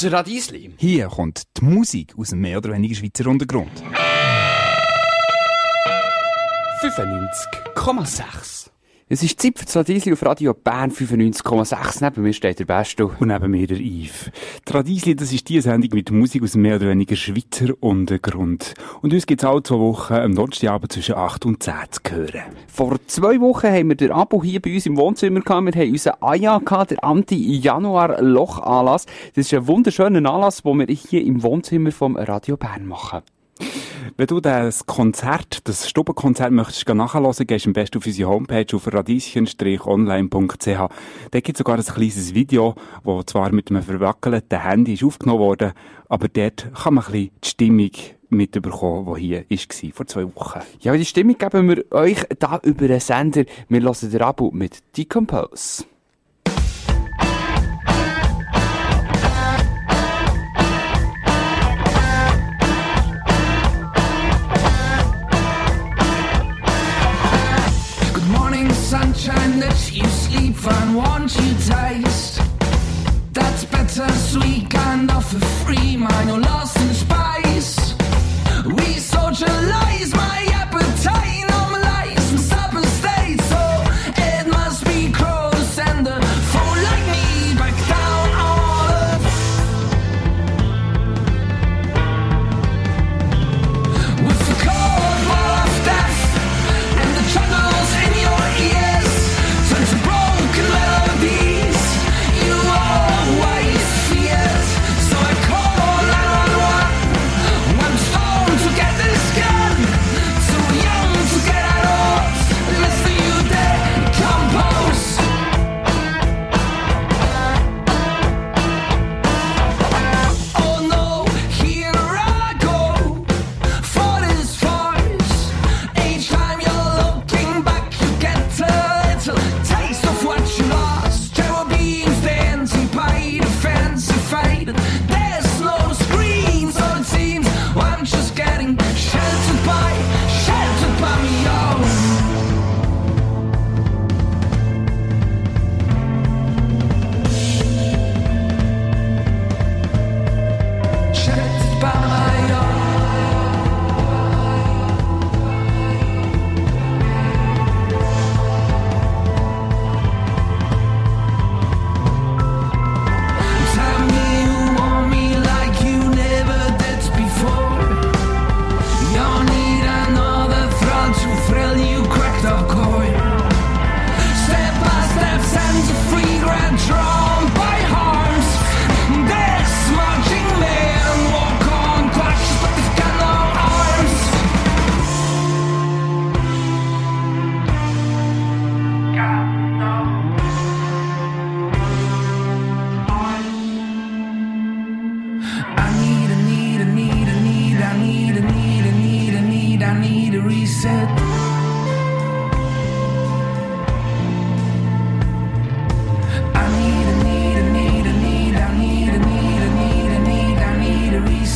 Das Radiesli. Hier kommt die Musik aus dem mehr oder weniger Schweizer Untergrund. 95,6. Es ist Zeit für das Radiesli auf Radio Bern 95,6. Neben mir steht der Besto. Und neben mir der Yves. Tradisli, das ist die Sendung mit Musik aus mehr oder weniger Schweizer Untergrund. Und uns gibt es alle zwei Wochen am Donnerstagabend zwischen 8 und 10 zu hören. Vor zwei Wochen haben wir den Abo hier bei uns im Wohnzimmer gehabt. Wir haben unseren AJA gehabt, der Anti-Januar-Loch-Anlass. Das ist ein wunderschöner Anlass, den wir hier im Wohnzimmer vom Radio Bern machen. Wenn du das Konzert, das Stubenkonzert möchtest nachhören, gehst du am besten auf unsere Homepage auf radieschen-online.ch. Da gibt es sogar ein kleines Video, das zwar mit einem verwackelten Handy ist aufgenommen wurde, aber dort kann man ein bisschen die Stimmung mitbekommen, die hier war, vor zwei Wochen. Ja, die Stimmung geben wir euch da über den Sender. Wir hören den Abo mit Decompose. You sleep and won't you taste? That's better, sweet kind of a free mind, you're lost in space. We socialize my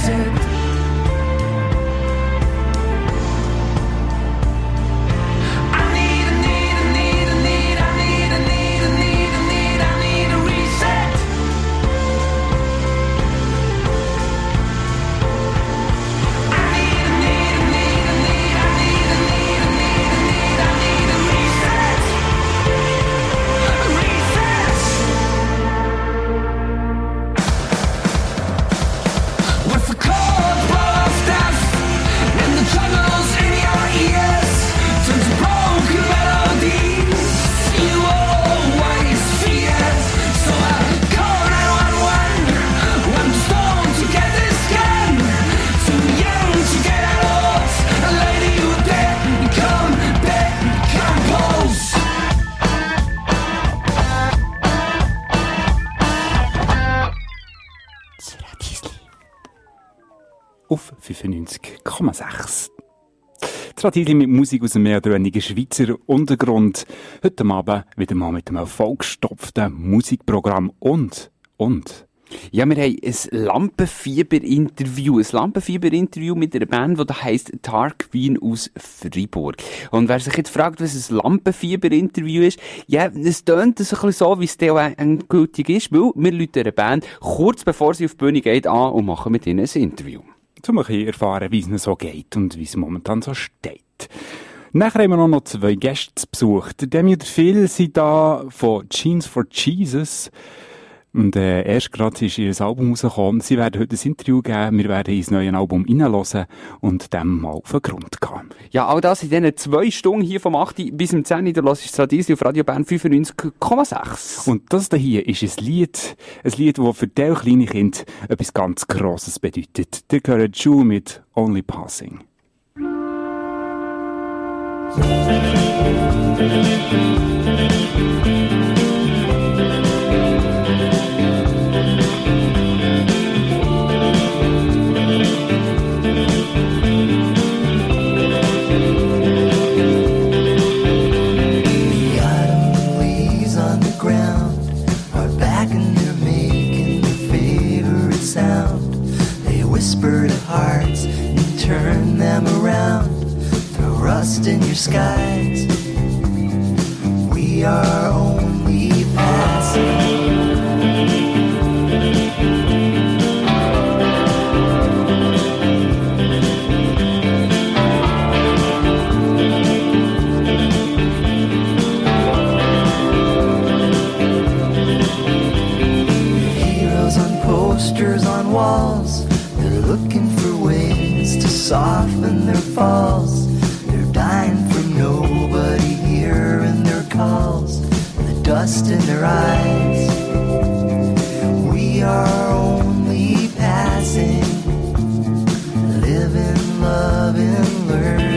said Tradisli mit Musik aus dem mehr oder weniger Schweizer Untergrund. Heute Abend wieder mal mit einem vollgestopften Musikprogramm und, und, Ja, wir haben ein Lampenfieber-Interview. Ein Lampenfieber-Interview mit einer Band, die heisst Tar Queen aus Freiburg. Und wer sich jetzt fragt, was ein Lampenfieber-Interview ist, ja, es tönt ein bisschen so, wie es auch endgültig ist, weil wir Leute einer Band kurz bevor sie auf die Bühne geht an und machen mit ihnen ein Interview. Um ein bisschen erfahren, wie es ihnen so geht und wie es momentan so steht. Nachher haben wir noch zwei Gäste zu Besuch. Der Demi und Phil sind da von Jeans for Jesus. Und äh, erst gerade ist ihr Album rausgekommen. Sie werden heute ein Interview geben. Wir werden ins neue Album reinhören und dem mal auf den Grund gehen. Ja, all das in diesen zwei Stunden hier vom 8. bis zum 10. Da hörst du Radisi auf Radio Bern 95,6. Und das da hier ist ein Lied, ein Lied, das für die kleine Kind etwas ganz Grosses bedeutet. Der gehört Ju mit Only Passing. The hearts and turn them around. Throw rust in your skies. We are only passing. Posters on walls. They're looking soften their falls. They're dying from nobody hearing their calls. The dust in their eyes. We are only passing. Living, loving, learning.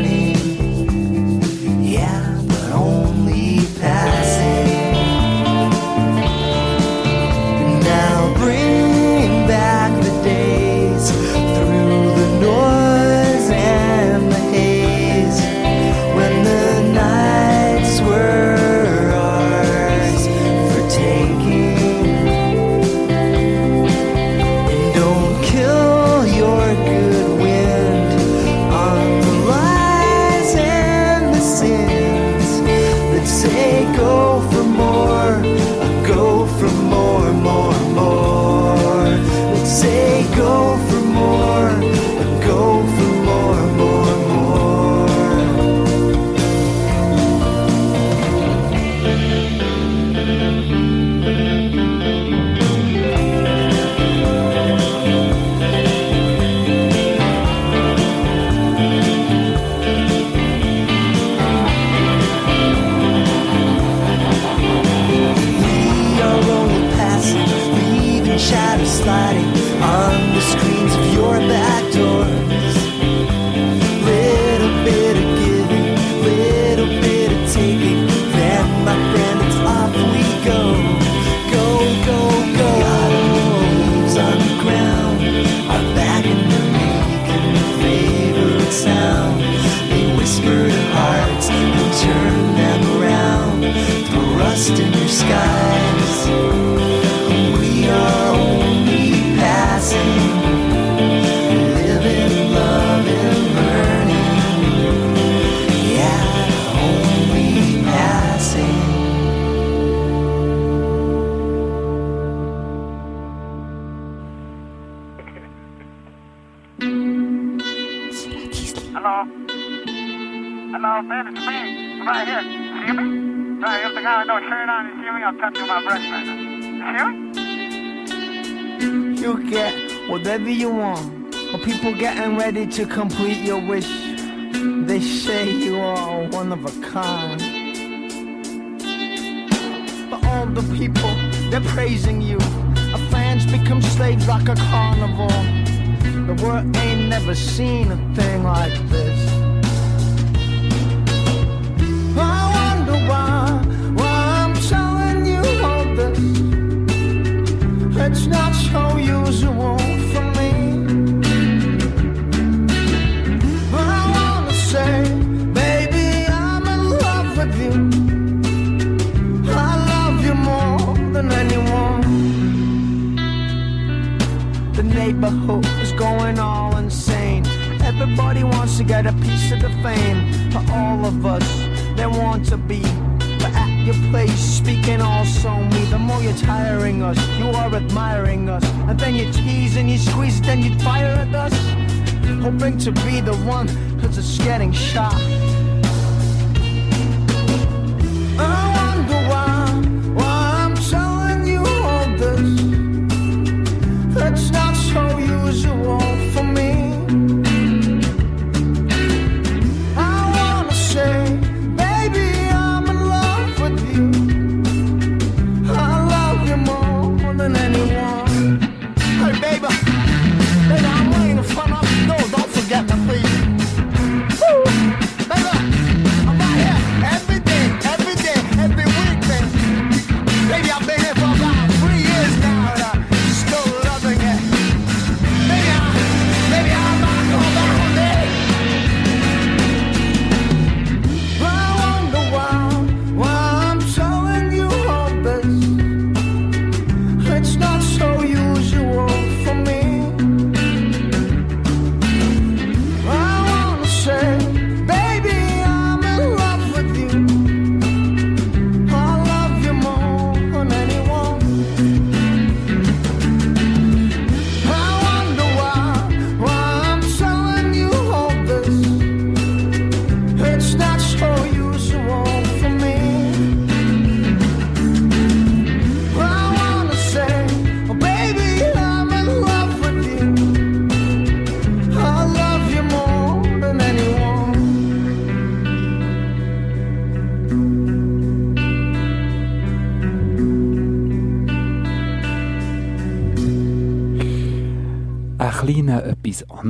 to come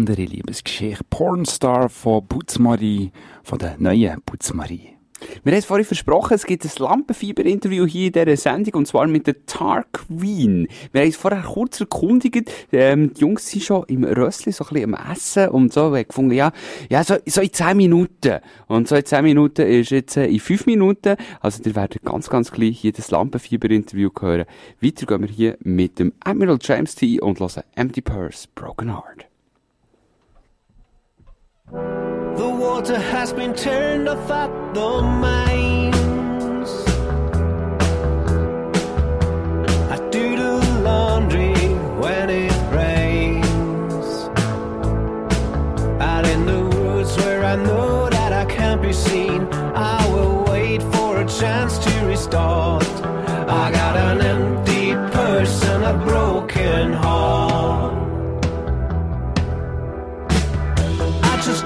andere Liebesgeschichte. Pornstar von Putzmarie, von der neuen Putzmarie. Wir haben es vorhin versprochen, es gibt ein Lampenfieber-Interview hier in dieser Sendung, und zwar mit der Tarqueen. Wir haben es vorher kurz erkundigt, ähm, die Jungs sind schon im Rössli, so ein bisschen am Essen, und so, wir gefunden, ja, ja, so, so in 10 Minuten. Und so in 10 Minuten ist jetzt äh, in 5 Minuten, also ihr werdet ganz, ganz gleich hier das Lampenfieber-Interview hören. Weiter gehen wir hier mit dem Admiral James T. und hören Empty Purse, Broken Heart. The water has been turned off at the mines. I do the laundry when it rains. Out in the woods where I know that I can't be seen, I will wait for a chance to restart.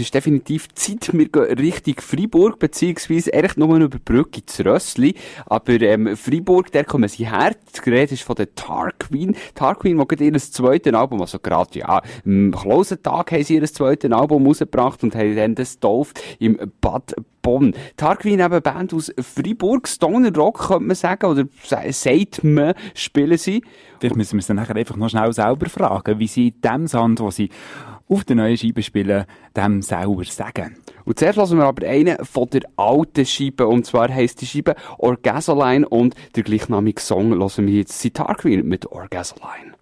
ist definitiv Zeit, wir gehen Richtung Freiburg, beziehungsweise eigentlich nur über die Brücke ins Rössli. Aber ähm, Freiburg, der kommen sie her. Die Rede ist von der Tar Queen. Tar Queen, die gerade ihr zweites Album, also gerade, ja, am Closentag haben sie ihr zweites Album rausgebracht und haben dann das getauft im Bad Bonn. Tar Queen eben Band aus Freiburg, Stoner Rock, könnte man sagen, oder sagt man, spielen sie. Vielleicht müssen wir dann nachher einfach noch schnell selber fragen, wie sie dem Sound, den sie auf der neuen Scheibe spielen, dem selber sagen. Und zuerst lassen wir aber einen von der alten Scheibe, und zwar heisst die Scheibe Orgasoline und der gleichnamige Song hören wir jetzt Sitar Queen mit Orgasoline.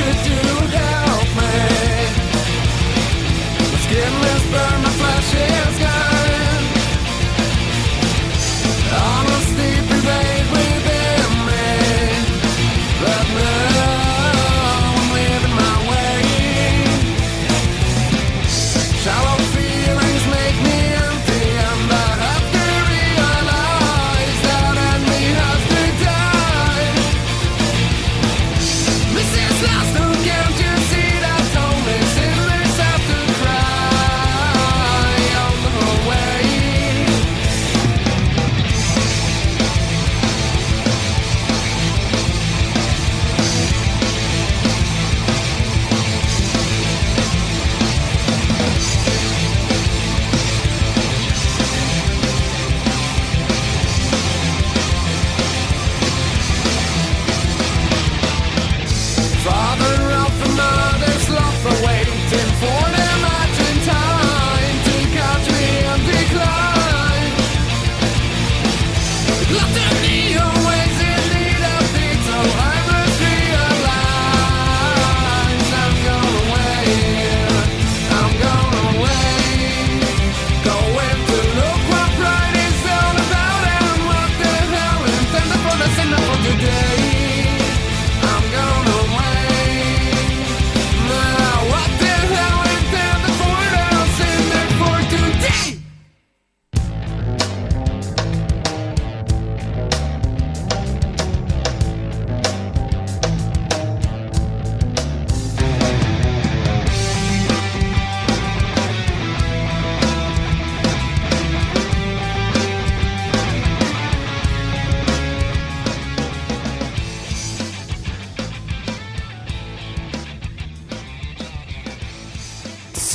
Could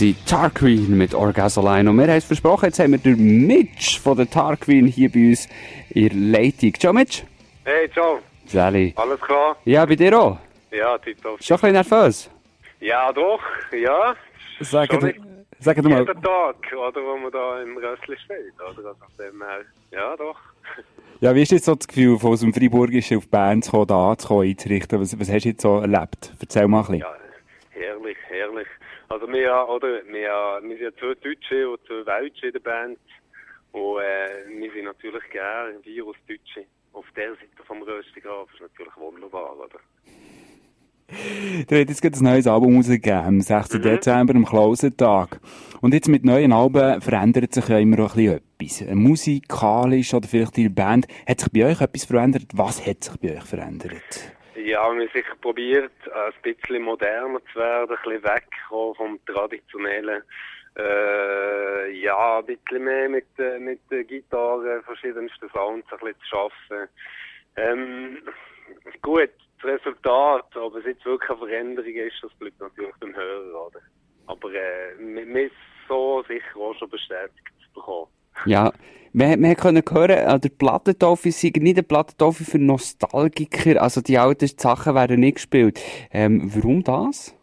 Sie Tar Queen mit Orgasoline. Und wir haben es versprochen, jetzt haben wir den Mitch von der Tar Queen hier bei uns in der Leitung. Ciao Mitch. Hey, ciao. Sally. Alles klar? Ja, bei dir auch. Ja, tipptopp. Schon ein bisschen nervös? Ja, doch. Ja. Sag, du mal, jeden Tag, oder, wo man da im Rössli steht, oder? Also von dem her. Ja, doch. ja, wie ist jetzt so das Gefühl, von aus dem Freiburgischen auf Bern zu kommen, da anzukommen, einzurichten? Was, was hast du jetzt so erlebt? Erzähl mal ein bisschen. Ja, herrlich, herrlich. Also wir, oder, wir, wir sind zwei Deutsche und zwei Weltsche in der Band. Und äh, wir sind natürlich gerne Virus-Deutsche. Auf der Seite vom Röstigrafen ist natürlich wunderbar, oder? Der hat jetzt gerade ein neues Album rausgegeben, am 6. Dezember, am Closentag. Und jetzt mit neuen Alben verändert sich ja immer auch ein bisschen etwas. Musikalisch oder vielleicht in der Band. Hat sich bei euch etwas verändert? Was hat sich bei euch verändert? Ja, wir haben sicher probiert, ein bisschen moderner zu werden, ein bisschen wegkommen vom traditionellen. Äh, ja, ein bisschen mehr mit, äh, mit der Gitarre, verschiedensten Sounds ein bisschen zu schaffen. Ähm, gut, das Resultat, ob es jetzt wirklich eine Veränderung ist, das bleibt natürlich beim Hörer, oder? Aber äh, wir, wir ist so sicher auch schon bestätigt bekommen. Ja, wir, wir können hören, an der Plattentaufe sei nicht eine Plattentaufe für Nostalgiker, also die alten Sachen werden nicht gespielt. Ähm, warum das?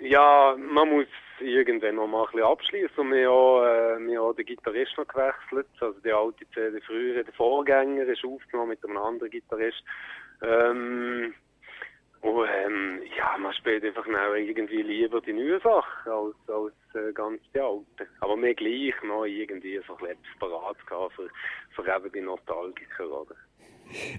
Ja, man muss irgendwann noch mal ein bisschen abschließen. Und wir haben, äh, wir haben den Gitarrist noch gewechselt. Also die alte CD frühere, der Vorgänger ist aufgenommen mit einem anderen Gitarrist. Ähm, Und ähm, ja, man spielt einfach auch irgendwie lieber die neuen Sachen als, als äh, ganz die alten. Aber mir gleich noch irgendwie so etwas parat für, für eben die Nostalgiker, oder?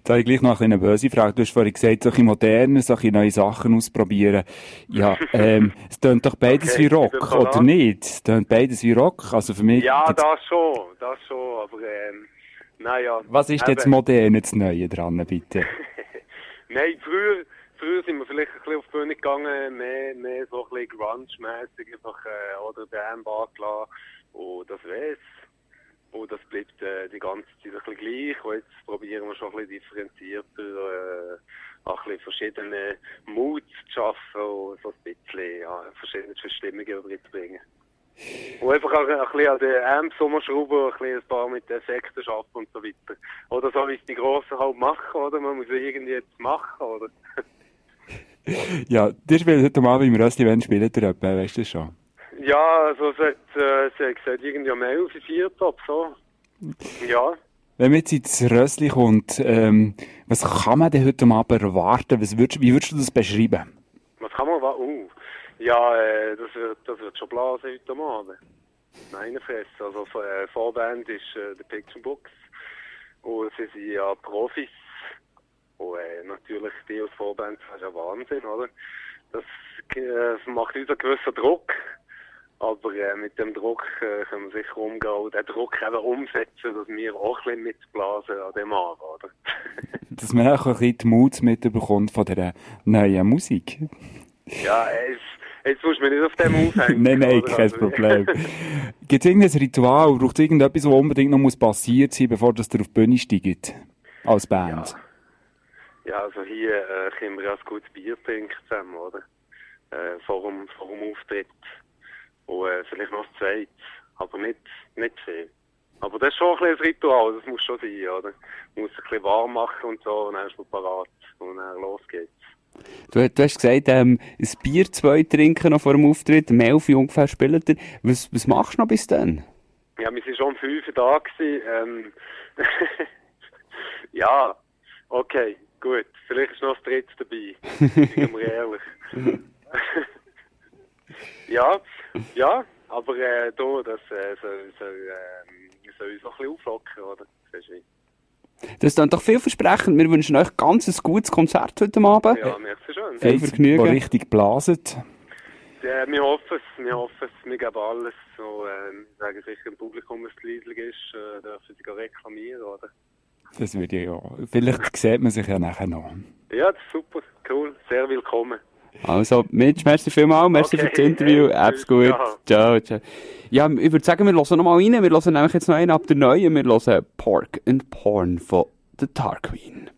Da habe ich gleich noch eine böse Frage. Du hast vorhin gesagt, solche modernen, solche neue Sachen ausprobieren. Ja, ähm, es tönt doch beides Okay, wie Rock, oder nicht? Es tönt beides wie Rock. Also für mich Ja, das schon, das schon, aber ähm, naja. Was ist jetzt eben. modern, das Neue dran, bitte? Nein, früher, früher sind wir vielleicht ein bisschen auf die Bühne gegangen, mehr, mehr so ein bisschen grunge-mässig, einfach, äh, oder den Bart lassen. Und das wär's. Und das bleibt äh, die ganze Zeit ein bisschen gleich. Und jetzt probieren wir schon ein bisschen differenzierter, äh, ein bisschen verschiedene Moods zu schaffen und so ein bisschen, ja, verschiedene Stimmungen reinzubringen. Und einfach auch ein bisschen an den Amps rumschrauben, ein, bisschen ein paar mit Effekten schaffen und so weiter. Oder so wie es die Grossen halt machen, oder? Man muss irgendwie jetzt machen, oder? Ja, dir spielt heute Abend im Rösti-Event spielt ihr etwa, weißt du schon? Ja, also es hat, äh, sie hat gesagt, irgendwie um 11 Uhr, 4 Top, so. Ja. Wenn man jetzt ins Rössli kommt, ähm, was kann man denn heute Abend erwarten? Was würdest, wie würdest du das beschreiben? Was kann man wa- Uh. Ja, äh, das wird, das wird schon blasen heute Abend. Meine Fresse. Also, äh, Vorband ist äh, der Picture Books. Und sie sind ja Profis. Und äh, natürlich, die als Vorband, das ist ja Wahnsinn, oder? Das äh, macht uns einen gewissen Druck. Aber äh, mit dem Druck äh, können wir sicher umgehen und den Druck eben umsetzen, dass wir auch ein bisschen mitblasen an dem Abend, oder? Dass man auch ein bisschen die Mut mitbekommt von dieser neuen Musik. ja, es, jetzt musst du mich nicht auf dem aufhängen. nein, nein, oder? kein Also- Problem. Gibt es irgendein Ritual? Braucht es irgendetwas, was unbedingt noch muss passiert sein, bevor das ihr auf die Bühne steigt? Als Band? Ja, also hier äh, können wir ja ein gutes Bier trinken zusammen, oder? Äh, vor, dem, vor dem Auftritt. Und äh, vielleicht noch das zweites. Aber nicht, nicht viel. Aber das ist schon ein bisschen ein Ritual, das muss schon sein, oder? Man muss ein bisschen warm machen und so, und dann ist man parat. Und dann los geht's. Du, du hast gesagt, ähm, ein Bier, zwei trinken noch vor dem Auftritt, um 11 Uhr ungefähr spielt ihr. Was, was machst du noch bis dann? Ja, wir sind schon um 5 Uhr da gewesen. Ähm, ja, okay, gut. Vielleicht ist noch das dritte dabei. Sind wir ehrlich. ja, ja, aber äh, da, das äh, soll, soll, ähm, soll uns noch ein bisschen auflockern, oder? Das ist doch vielversprechend. Wir wünschen euch ganz ein gutes Konzert heute Abend. Ja, merci schön. Viel Vergnügen. wo richtig blaset. Ja, wir hoffen es, wir hoffen es, wir geben alles. So, ähm, sagen sicher im Publikum, wenn es leislich ist, äh, dürfen sie gar reklamieren, oder? Das würde ich ja. Vielleicht sieht man sich ja nachher noch. Ja, das ist super, cool, sehr willkommen. Also, Mitch, merci vielmals. Merci Okay, für das Interview. hey, Hab's gut. ciao. Ciao, ciao. Ja, ich würde sagen, wir hören noch mal rein. Wir hören nämlich jetzt noch einen ab der neuen. Wir hören Pork and Porn von The Tar Queen.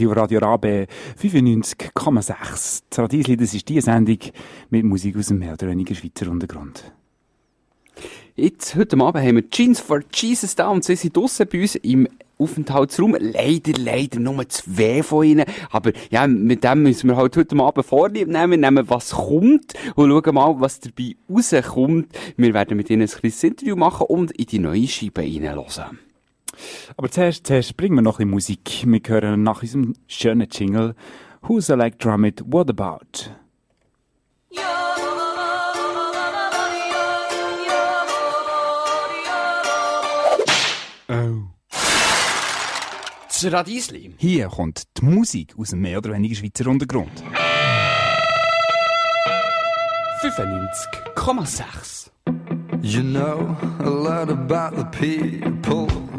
Radiesli auf Radio Rabe 95,6. Das Radiesli, das ist die Sendung mit Musik aus dem mehr oder weniger Schweizer Untergrund. Jetzt, heute Abend haben wir Jeans for Jesus da und sie sind draussen bei uns im Aufenthaltsraum. Leider, leider nur zwei von ihnen. Aber ja, mit dem müssen wir halt heute Abend Vorlieb nehmen. Wir nehmen, was kommt und schauen mal, was dabei rauskommt. Wir werden mit ihnen ein kleines Interview machen und in die neue Scheibe reinhören. Aber zuerst, zuerst bringen wir noch ein bisschen Musik. Wir hören nach unserem schönen Jingle Who's I Like Drum It, What About? Oh. Das Radiesli. Hier kommt die Musik aus dem mehr oder weniger Schweizer Untergrund. 95,6. You know a lot about the people.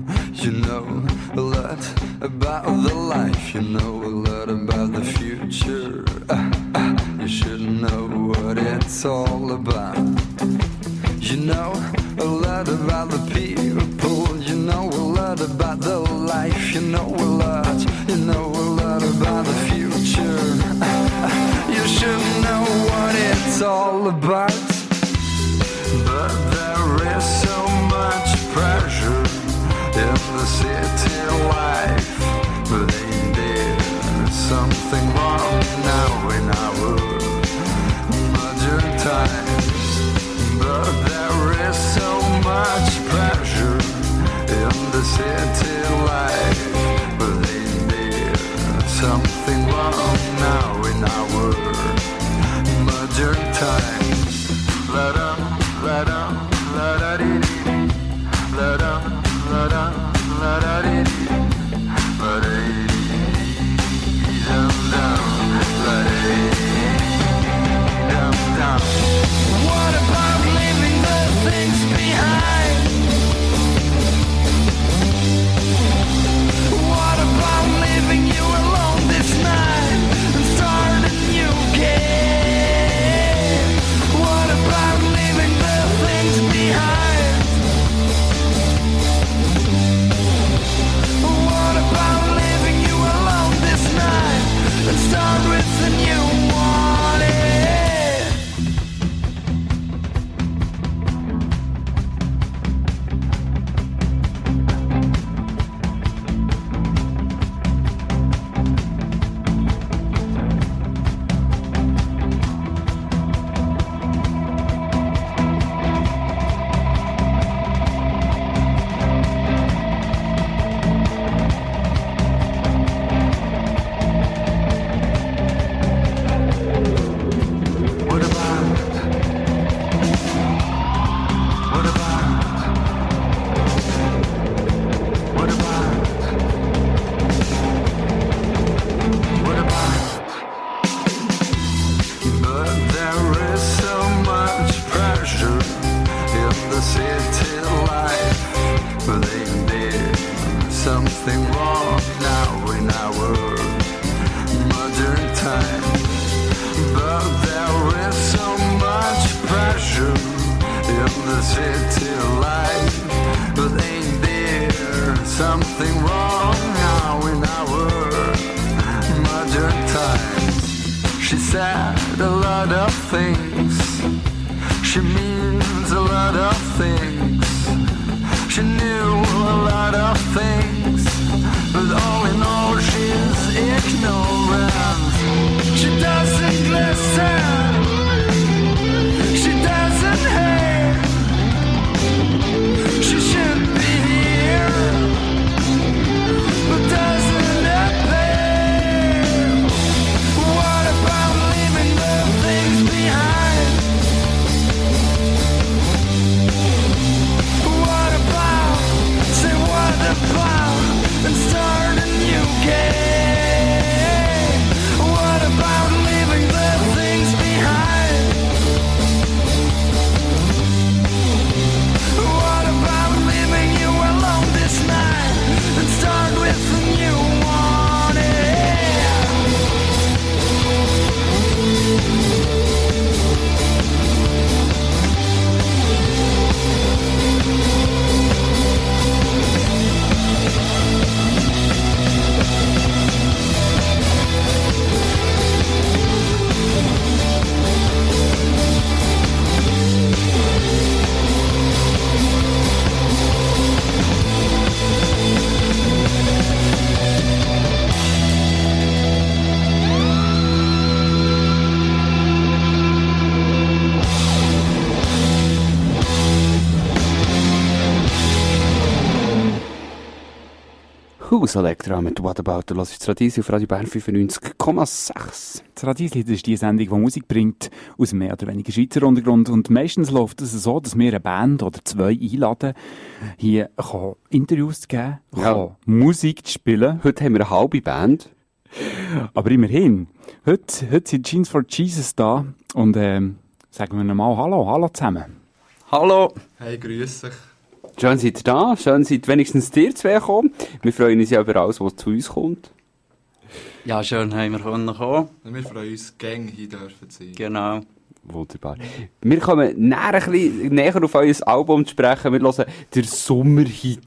You know a lot about the life. You know a lot about the future. Ah, ah, you should know what it's all about. You know a lot about the people. You know a lot about the life. You know a lot. You know a lot about the future. Ah, you should know what it's all about. hour. modern time. Who's Electra mit What About the Lost Tradition auf Radio Bern 95,6. Das ist die Sendung, die Musik bringt aus mehr oder weniger Schweizer Untergrund. Und meistens läuft es so, dass wir eine Band oder zwei einladen, hier kann Interviews zu geben, Ja. kann Musik zu spielen. Heute haben wir eine halbe Band. Aber immerhin, heute, heute sind Jeans for Jesus da und ähm, sagen wir nochmal Hallo, Hallo zusammen. Hallo. Hey, grüß dich. Schön seid ihr da. Schön seid wenigstens ihr zwei gekommen. Wir freuen uns ja über alles, was zu uns kommt. Ja, schön haben wir kommen. Wir freuen uns, Gang hier dürfen zu sein. Genau. Wunderbar. Wir kommen näher, ein bisschen näher auf euer Album zu sprechen. Wir hören den Sommerhit.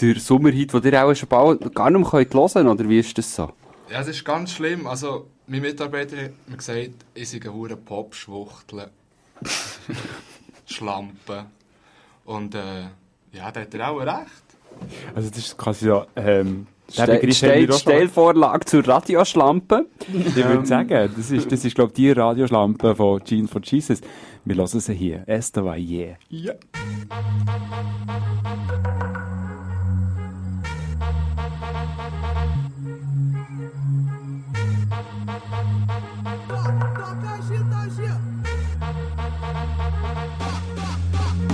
Der Sommerhit, den ihr auch schon bald gar nicht mehr könnt hören oder wie ist das so? Ja, es ist ganz schlimm. Also, mein Mitarbeiter hat mir gesagt, ich sei eine hure Pop-Schwuchtel. Schlampe. Und, äh, ja, da hat er auch recht. Also das ist quasi ja, ähm, Ste Ste. Stellvorlage zur Radioschlampe. Ich würde sagen, das ist, das ist glaube ich, die Radioschlampe von Jeans for Jesus. Wir hören sie hier. Esta war yeah. Ja.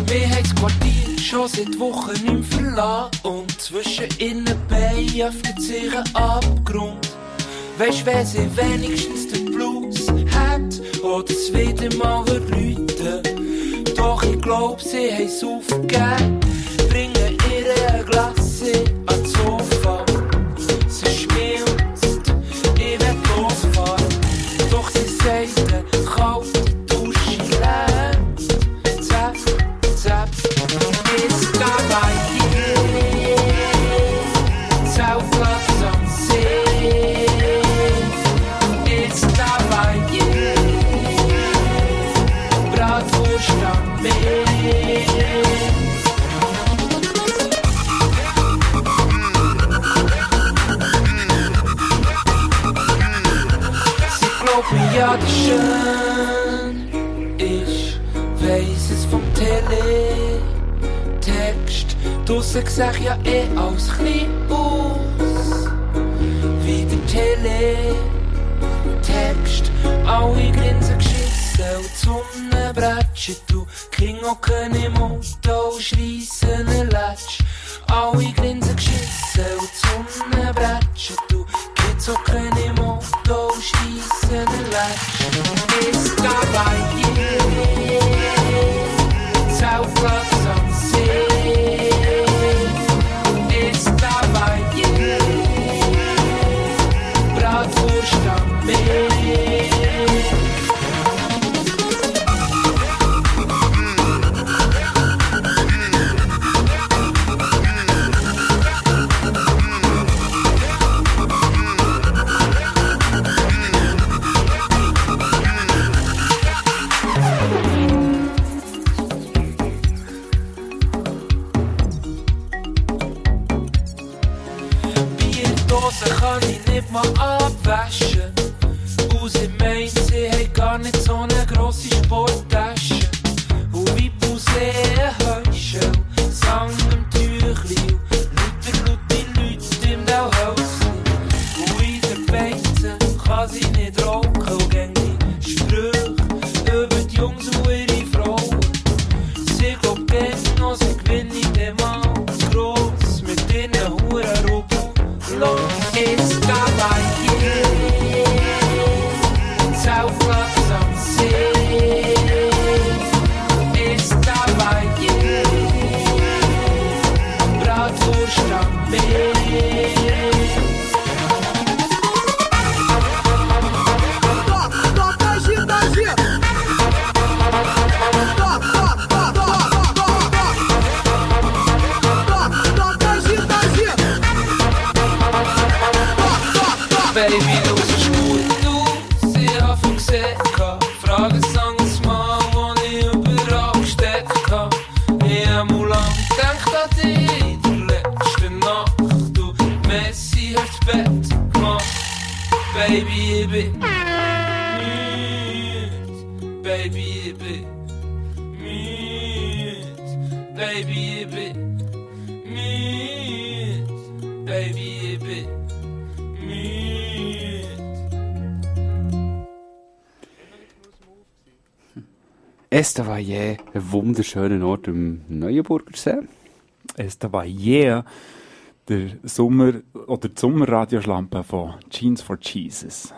Wir haben das Quartier schon seit Wochen mehr verlassen Und zwischen innen Beinen öffnet sich ein Abgrund Weisst, wenn sie wenigstens den Blues hat Oder es wieder mal verläuten Doch ich glaub, sie haben es aufgegeben. Bringen ihr ein Glas ans Sofa schön ist, weiss es vom Teletext. Draussen ich ja eh aus, wie der Teletext. Alle grinsen geschissen und die Sonne bretschet, du King hocken im Auto und schreissen. Alle grinsen geschissen und die Sonne bretschet, du Kids hocken im wunderschöner Ort im Neuenburger See. Estavayer, der Sommer, oder die Sommerradioschlampe von Jeans for Jesus.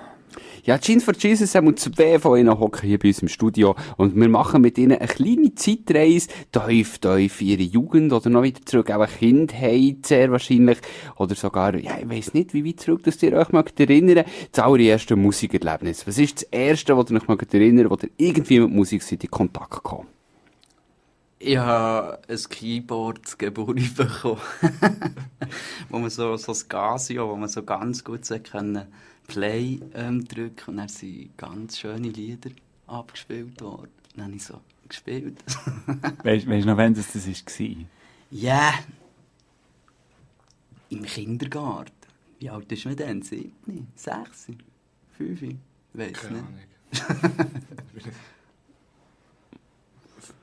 Ja, Jeans for Jesus haben zwei von ihnen hocken hier bei uns im Studio und wir machen mit ihnen eine kleine Zeitreise, tief, tief in ihre Jugend oder noch wieder zurück, auch eine Kindheit sehr wahrscheinlich oder sogar, ja, ich weiss nicht, wie weit zurück, dass ihr euch mögt erinnern, das allererste Musikerlebnis. Was ist das erste, was ihr euch mögt erinnern, wo ihr irgendwie mit Musik seid in Kontakt gekommen? Ich habe ein Keyboard zu Geburt bekommen. wo man so, so das Casio, wo man so ganz gut so können Play ähm, drücken und dann sind ganz schöne Lieder abgespielt worden. Dann habe ich so gespielt. Weißt du noch, wann das, das war? Ja. Im Kindergarten. Wie alt ist man denn? Siebni? Sechs? Fünf? Keine nicht. Ahnung.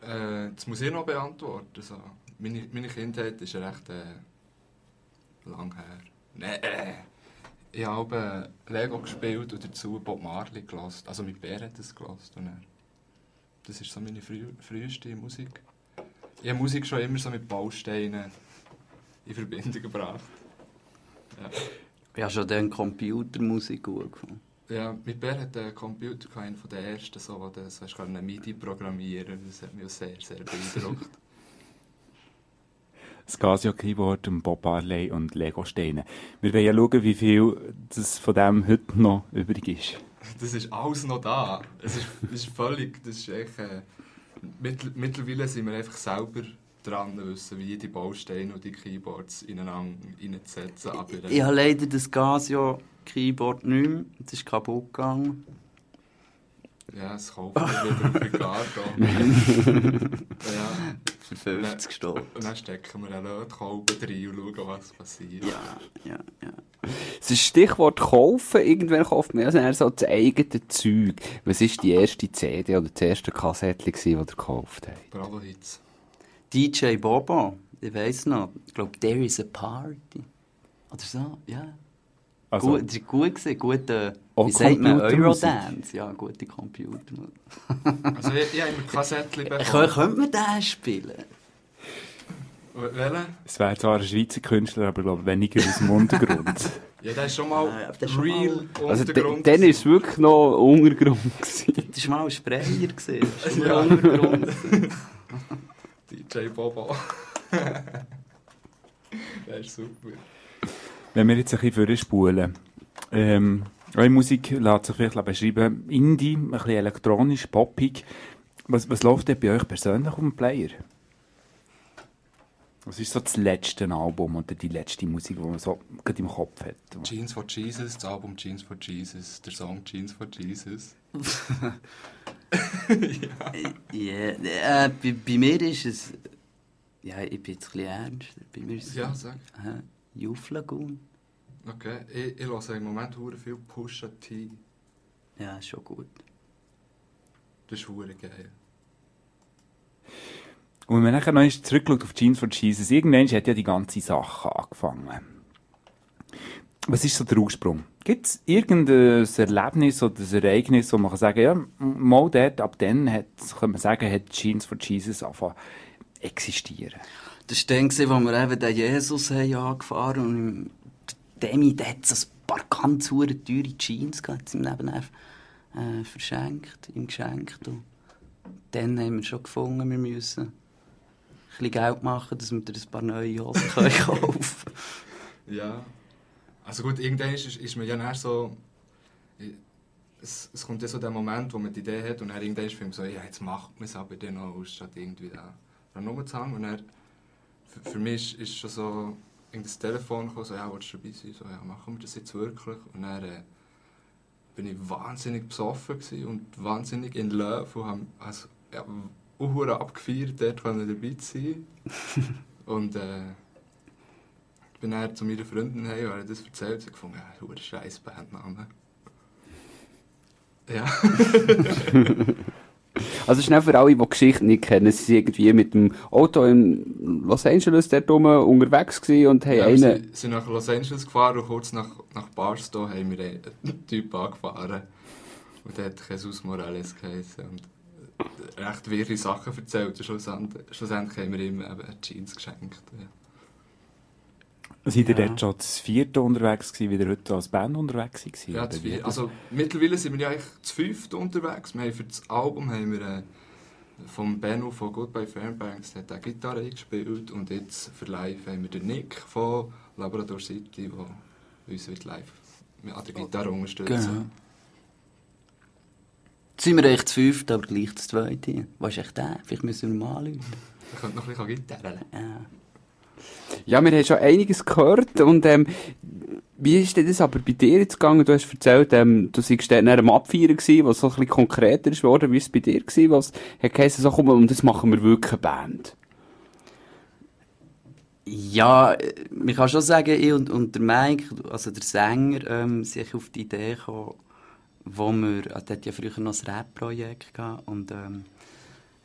äh, das muss ich noch beantworten. So. Meine, meine Kindheit ist recht äh, lang her. Nee, äh, ich habe äh, Lego gespielt und dazu Bob Marley gelassen. Also mit Bär hat es dann, das ist so meine früh, früheste Musik. Ich habe Musik schon immer so mit Bausteinen in Verbindung gebracht. Ja. Ich habe schon dann Computermusik gut gefunden. Ja, mit Bär hat der Computer einen von den ersten, so, wo du so hast können MIDI programmieren Das hat mich auch sehr, sehr beeindruckt. Das Casio-Keyboard, und Bob Marley und Lego-Steine. Wir wollen ja schauen, wie viel das von dem heute noch übrig ist. das ist alles noch da. Es ist, das ist völlig, das ist echt, äh, mittl mittlerweile sind wir einfach selber dran, wissen, wie die Bausteine und die Keyboards ineinander reinzusetzen. Äh, Ich habe leider das Casio Keyboard nicht mehr. Das ist kaputt gegangen. Ja, es kaufen wir wieder auf Ricardo. ja. Für 50 Stutz. Und dann stecken wir einen Lötkolben rein und schauen, was passiert. Ja, ja, ja. Das ist Stichwort kaufen. Irgendwann kauft man ja eher so das eigene Zeug. Was war die erste CD oder das erste Kassettchen, das ihr gekauft habt? Bravo Hits. DJ Bobo, ich weiss noch. Ich glaube, There is a Party. Oder so, ja. Also, gut, das war gut, gewesen, gute, Auch wie sagt man? Eurodance. Ja, gute Computermusik. Also ich, ich habe immer Kassettchen bekommen. Kön- Könnte man den spielen? Welchen? es wäre zwar ein Schweizer Künstler, aber glaube weniger aus dem Untergrund. Ja, der ist schon mal Ja, ist schon real Also, Untergrund. dann war es wirklich noch Untergrund. Das war mal ein Sprayer. Das war Ja. mal Untergrund. DJ Bobo. der ist super. Wenn wir jetzt ein bisschen vorspulen, ähm, eure Musik lässt sich vielleicht beschreiben, Indie, ein bisschen elektronisch, poppig. Was, was läuft denn bei euch persönlich auf dem Player? Was ist so das letzte Album oder die letzte Musik, die man so gerade im Kopf hat? Jeans for Jesus, das Album Jeans for Jesus, der Song Jeans for Jesus. Ja, äh, bei, bei mir ist es. Ja, ich bin jetzt ein bisschen ernster. Bei mir ist es. Ja, sag. Äh, Youth Lagoon. Okay, ich, ich höre im Moment hure viel Pusha T. Ja, ist schon gut. Das ist hure geil. Und wenn man nachher noch zurückschaut auf Jeans for Jesus, irgendwann hat ja die ganze Sache angefangen. Was ist so der Ursprung? Gibt es irgendein Erlebnis oder ein Ereignis, wo man kann sagen ja, mal dort, ab dann hat, kann man sagen, hat Jeans for Jesus angefangen existieren? Das war dann, wo wir eben den Jesus haben angefahren und im- der Demi, der hat so ein paar ganz teure Jeans gehabt, ihm nebenher äh, verschenkt, ihm geschenkt. Und dann haben wir schon gefunden, wir müssen ein bisschen Geld machen, dass wir dir ein paar neue Hosen können kaufen Ja. Also gut, irgendwann ist, ist man ja dann so... Es, es kommt ja so der Moment, wo man die Idee hat und dann irgendwann ist man so, ja, jetzt macht man es aber dann noch, statt irgendwie da rumzuhängen. Und dann, für, für mich ist, schon so irgendein Telefon gekommen, so, ja, willst du dabei sein? So, ja, machen wir das jetzt wirklich? Und dann äh, bin ich wahnsinnig besoffen und wahnsinnig in Love und habe also, ja, auch abgefeiert, dort dabei zu sein. und äh, ich bin dann zu meiner Freundin hey, und habe das erzählt. Sie hat gefunden, ja, du scheiß Bandname. Ja. Also schnell für alle, die die Geschichte nicht kennen, sie sind irgendwie mit dem Auto in Los Angeles dort oben unterwegs gewesen und haben ja wir einen... sind, sind nach Los Angeles gefahren und kurz nach, nach Barstow haben wir einen Typ angefahren. Und der hat Jesus Morales geheißen. Und recht wirre Sachen erzählt. Und schlussendlich, schlussendlich haben wir ihm eben Jeans geschenkt. Ja. Seid ihr Ja. dort schon das vierte unterwegs gewesen, wie ihr heute als Band unterwegs seid? Ja, wie? viel. Also, mittlerweile sind wir ja eigentlich zu fünft unterwegs. Wir haben für das Album haben wir äh, vom Benno von Goodbye Fairbanks hat auch Gitarre eingespielt und jetzt für live haben wir den Nick von Labrador City, der uns wird live an der Gitarre unterstützen. Genau. Jetzt sind wir echt zu fünft, aber gleich zu zweit hier. Was ist echt der? Vielleicht müssen wir mal anrufen. Wir können noch ein bisschen Gitarre. Ja. Ja, wir haben schon einiges gehört und ähm, wie ist denn das aber bei dir jetzt gegangen? Du hast erzählt, ähm, du seist dann am Abfeiern gewesen, was so ein bisschen konkreter ist geworden. Wie ist es bei dir gewesen? Was hat geheißen, so komm, und das machen wir wirklich eine Band? Ja, man kann schon sagen, ich und, und der Mike, also der Sänger, ähm, sind auf die Idee gekommen, wo wir, der hat ja früher noch ein Rap-Projekt gehabt und ähm,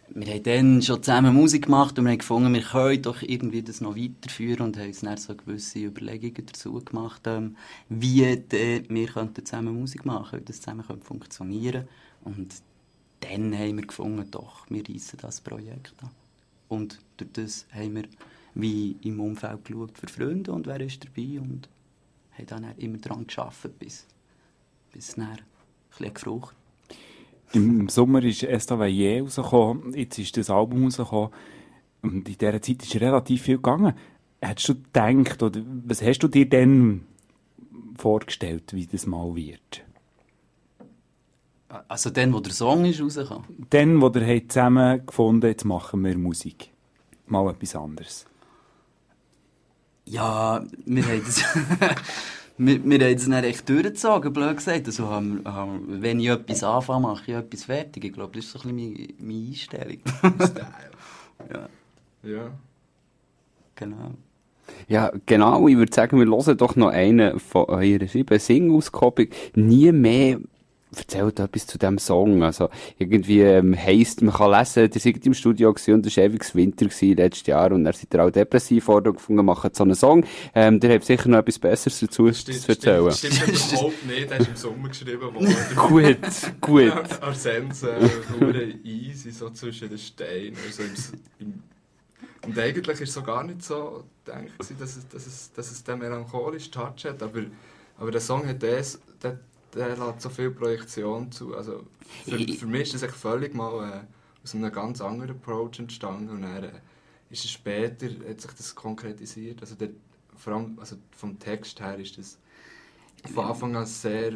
wir haben dann schon zusammen Musik gemacht und wir haben gefunden, wir können doch irgendwie das noch weiterführen und haben uns dann so gewisse Überlegungen dazu gemacht, ähm, wie wir könnten zusammen Musik machen, wie das zusammen könnte funktionieren und dann haben wir gefunden, doch, wir reissen das Projekt an. Und durch das haben wir wie im Umfeld geschaut für Freunde und wer ist dabei und haben dann immer daran gearbeitet, bis, bis es dann ein bisschen gefruchtet Im Sommer ist Esta Valle rausgekommen, jetzt ist das Album rausgekommen und in dieser Zeit ist relativ viel gegangen. Hättest du gedacht, oder was hast du dir denn vorgestellt, wie das mal wird? Also dann, wo der Song ist rausgekommen? Dann, wo ihr habt zusammen gefunden jetzt machen wir Musik. Mal etwas anderes. Ja, wir haben das... wir, wir haben das dann echt durchgezogen, blöd gesagt. Also, haben, haben, wenn ich etwas anfange, mache ich etwas fertig. Ich glaube, das ist so ein bisschen meine, meine Einstellung. ja, Ja. genau. Ja, genau. Ich würde sagen, wir hören doch noch einen von eurer sieben Singauskopplung. Nie mehr erzählt etwas zu diesem Song. Also, irgendwie ähm, heisst, man kann lesen, ihr seid im Studio gewesen und es war ewig Winter gewesen, letztes Jahr und dann seid ihr auch depressiv worden und gefunden, macht so einen Song. Ähm, ihr habt sicher noch etwas Besseres dazu zu erzählen. Stimmt, stimmt überhaupt nicht. Der ist im Sommer geschrieben worden. Gut, gut. Arsens, äh, hure easy, so zwischen den Steinen. Also im, im, und eigentlich war es so gar nicht so gedacht, dass es, dass es, dass es den melancholischen Touch hat. Aber, aber der Song hat das, der, der lässt so viel Projektion zu. Also für, für mich ist das echt völlig mal äh, aus einem ganz anderen Approach entstanden. Und dann äh, ist es später, hat sich das konkretisiert. Also der, vor allem also vom Text her ist das von Anfang an sehr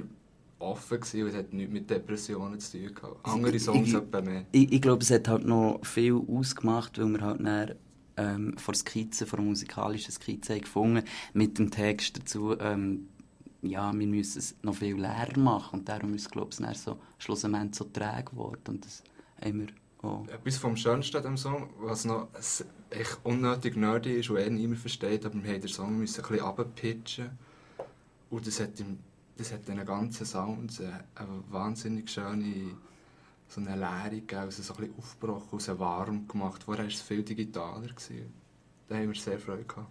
offen gewesen und es hat nichts mit Depressionen zu tun gehabt. Andere Songs Ich- etwa mehr. Ich, ich glaube, es hat halt noch viel ausgemacht, weil wir halt dann, ähm, vor Skizzen, vor musikalischen Skizzen gefunden, mit dem Text dazu, ähm, ja, wir müssen es noch viel leer machen und darum ist es, glaube ich, so, schlussendlich so träge geworden und das haben wir auch. Etwas vom Schönsten dem Song, was noch echt unnötig nerdy ist und eh niemand versteht, aber wir mussten den Song müssen ein bisschen runterpitchen. Und das hat, im, das hat den ganzen Sounds eine, eine wahnsinnig schöne so eine Leere gegeben, also so ein bisschen aufgebrochen, also warm gemacht. Vorher war es viel digitaler. Gewesen. Da haben wir sehr Freude gehabt.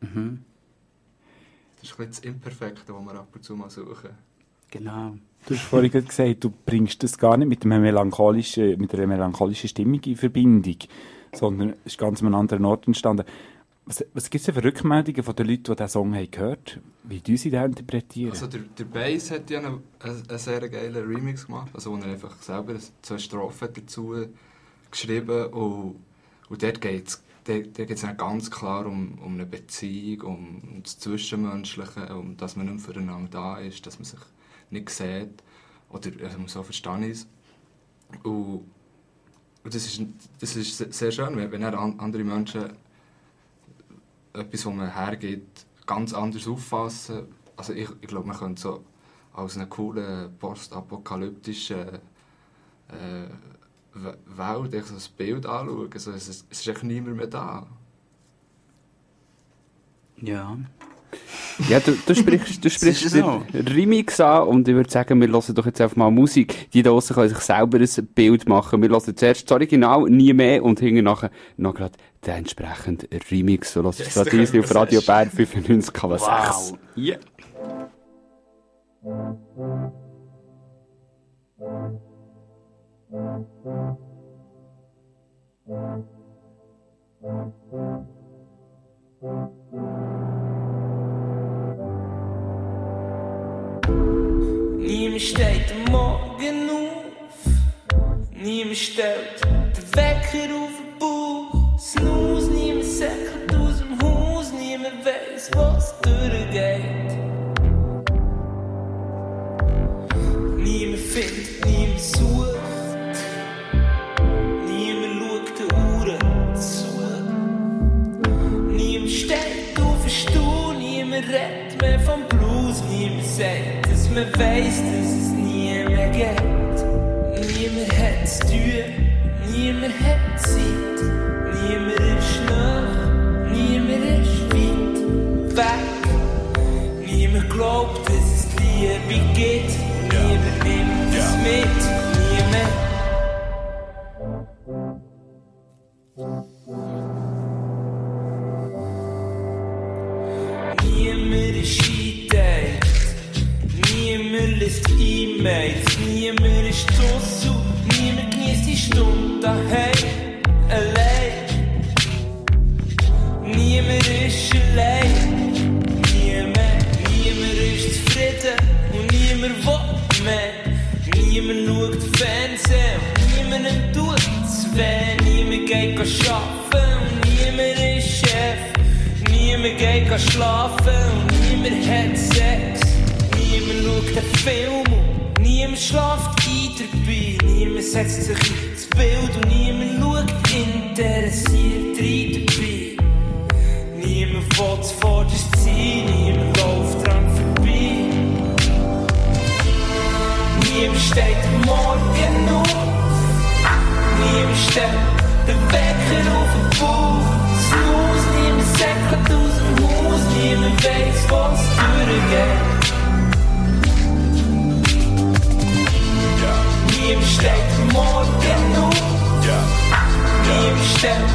Mhm. Das ist ein das Imperfekte, das wir ab und zu mal suchen. Genau. Du hast vorhin gesagt, du bringst das gar nicht mit, einem melancholischen, mit einer melancholischen Stimmung in Verbindung, sondern es ist ganz an einem anderen Ort entstanden. Was, was gibt es denn für Rückmeldungen von den Leuten, die diesen Song haben gehört haben? Wie sie den interpretieren? Also der, der Bass hat ja einen, einen, einen sehr geilen Remix gemacht, also wo er einfach selber zwei Strophen dazu geschrieben und, und dort geht es dort geht's dann ganz klar um, um eine Beziehung, um, um das Zwischenmenschliche, um dass man nicht füreinander da ist, dass man sich nicht sieht. Oder also so verstehe ich es. Und, und das, ist, das ist se- sehr schön, wenn, wenn andere Menschen etwas, was man hergibt, ganz anders auffassen. Also ich, ich glaube, man könnte so als eine coole postapokalyptische äh, Welt echt so ein Bild anschauen. Also es, ist- es ist echt niemand mehr da. Ja. Ja, du, du sprichst, du Das sprichst so. Remix an und ich würde sagen, wir hören doch jetzt einfach mal Musik. Die da draussen können sich selber ein Bild machen. Wir hören zuerst das Original, nie mehr und hinten nachher noch gerade den entsprechenden Remix. So hörst du Yes, können wir auf Radio Bär 95,6. Wow. Ja. Niemand steht am Morgen auf, niemand stellt den Wecker auf den Bauch. Snooze, niemand säckelt aus dem Haus, niemand weiß, was durchgeht. Niemand findet, niemand sucht. Niemand sagt, dass man weiss, dass es nie mehr geht. Niemand hat zu tun. Niemand hat Zeit. Niemand ist nah. Niemand ist weit weg. Niemand glaubt, dass es Liebe gibt. Niemand nimmt es mit. Niemand E-Mails. Niemand ist draussen. Niemand genießt die Stunde daheim. Allein. Niemand ist allein. Niemand, niemand ist zufrieden. Und niemand will mehr. Niemand schaut Fernsehen. Niemand tut es weh. Niemand geht arbeiten. Und niemand ist Chef. Niemand geht schlafen und niemand hat Sex. Niemand schaut den Film niemand schläft ein dabei. Niemand setzt sich ins Bild und niemand schaut interessiert rein dabei. Niemand will zuvorderst sein, niemand läuft dran vorbei. Niemand steht am morgen auf. Niemand stellt den Wecker auf den Bauch. Snooze, niemand säckelt aus dem Haus. Niemand weiß, was durchgeht. Niemand steht am morgen auf. Niemand stellt den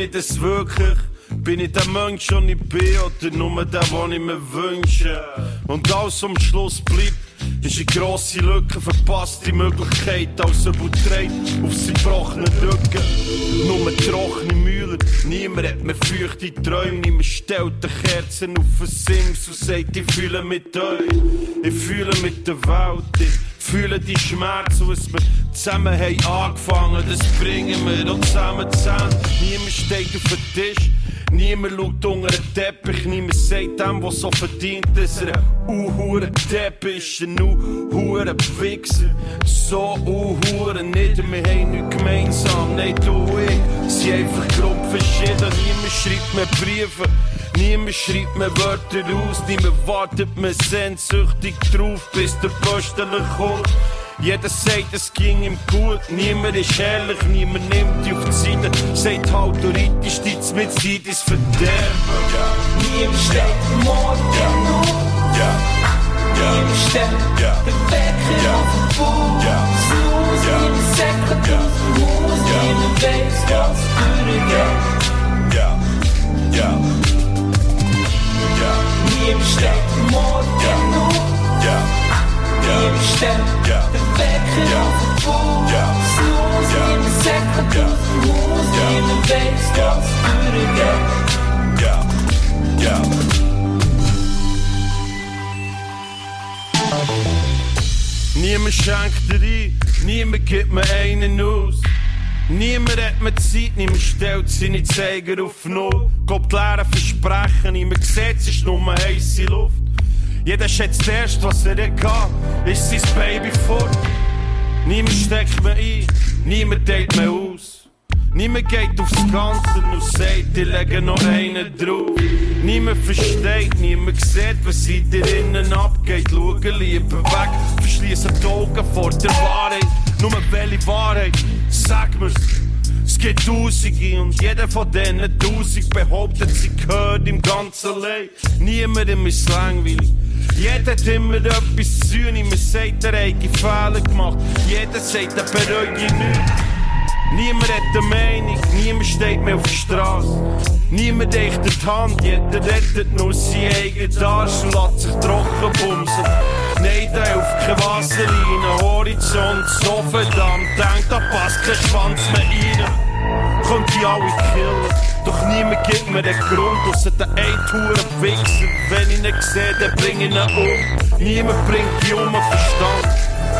ich das wirklich? Bin ich der Mensch, den ich bin, oder nur der, den ich mir wünsche? Und alles am Schluss bleibt, ist eine grosse Lücke, verpasste Möglichkeit, als ein Buttreit auf seinen gebrochenen Rücken. Nur trockene Mühler, niemand hat mehr feuchte Träume, niemand stellt die Kerzen auf den Sims und sagt, ich fühle mit euch, ich fühle mit der Welt, ich fühle die Schmerzen, was wir zusammen haben angefangen, das bringen wir auch zusammen zusammen. Niemand steht auf den Tisch, Niemand schaut unter den Teppich, niemand sagt dem, was so verdient, dass er ein uhuren Teppich ist, ein uhuren Wichser. So uhuren nicht, wir haben nichts gemeinsam, nein, du und ich sind einfach grob verschieden. Niemand schreibt mir Briefe, niemand schreibt mir Wörter aus, niemand wartet mir sehnsüchtig drauf, bis der Postler kommt. Jeder sagt, es ging ihm gut, niemand ist ehrlich, niemand nimmt dich auf die Seite. Sagt halt, du reitest dich mit Zeit ins Verderben. Niemand steht morgen auf. Niemand stellt den Wecker auf den Fuß. Snooze, niemand sagt aus dem Haus. Niemand weiss, was durchgeht. Niemand steht morgen auf. Niemand stellt den Wecker auf den Fuß. Snooze, niemand sagt aus dem Haus. Niemand weiss, was durchgeht. Niemand schenkt dir ein, niemand gibt mir einen aus. Niemand hat mir Zeit, niemand stellt seine Zeiger auf Null. Glaubt leere Versprechen, niemand sieht, es ist nur heisse Luft. Jeder schätzt erst, was er hat, ist sein Baby fort. Niemand steckt mir ein, niemand teilt mir aus. Niemand geht aufs Ganze und sagt, ich lege noch einen drauf. Niemand versteht, niemand sieht, was in dir innen abgeht. Schauen lieber weg, verschließen die Augen vor der Wahrheit. Nur welche Wahrheit? Sag mir's. Es gibt Tausende und jeder von denen Tausend behauptet, sie gehört im ganzen Leben. Niemandem ist langweilig. Jeder hat immer etwas zu tun, niemand sagt, er hat Fehler gemacht. Jeder sagt, er bereue nichts. Niemand hat eine Meinung, niemand steht mehr auf der Straße. Niemand echt die Hand, jeder rettet nur sein eigenes Arsch und lässt sich trocken bumsen. Nein, da hilft keine Wasserlinie, Horizont so verdammt, denkt, da passt kein Schwanz mehr rein. Könnt die alle killen, doch niemand gibt mir den Grund, ausser den Eintouren Wichser. Wenn ich ihn sehe, dann bring ich ihn um. Niemand bringt die um Verstand.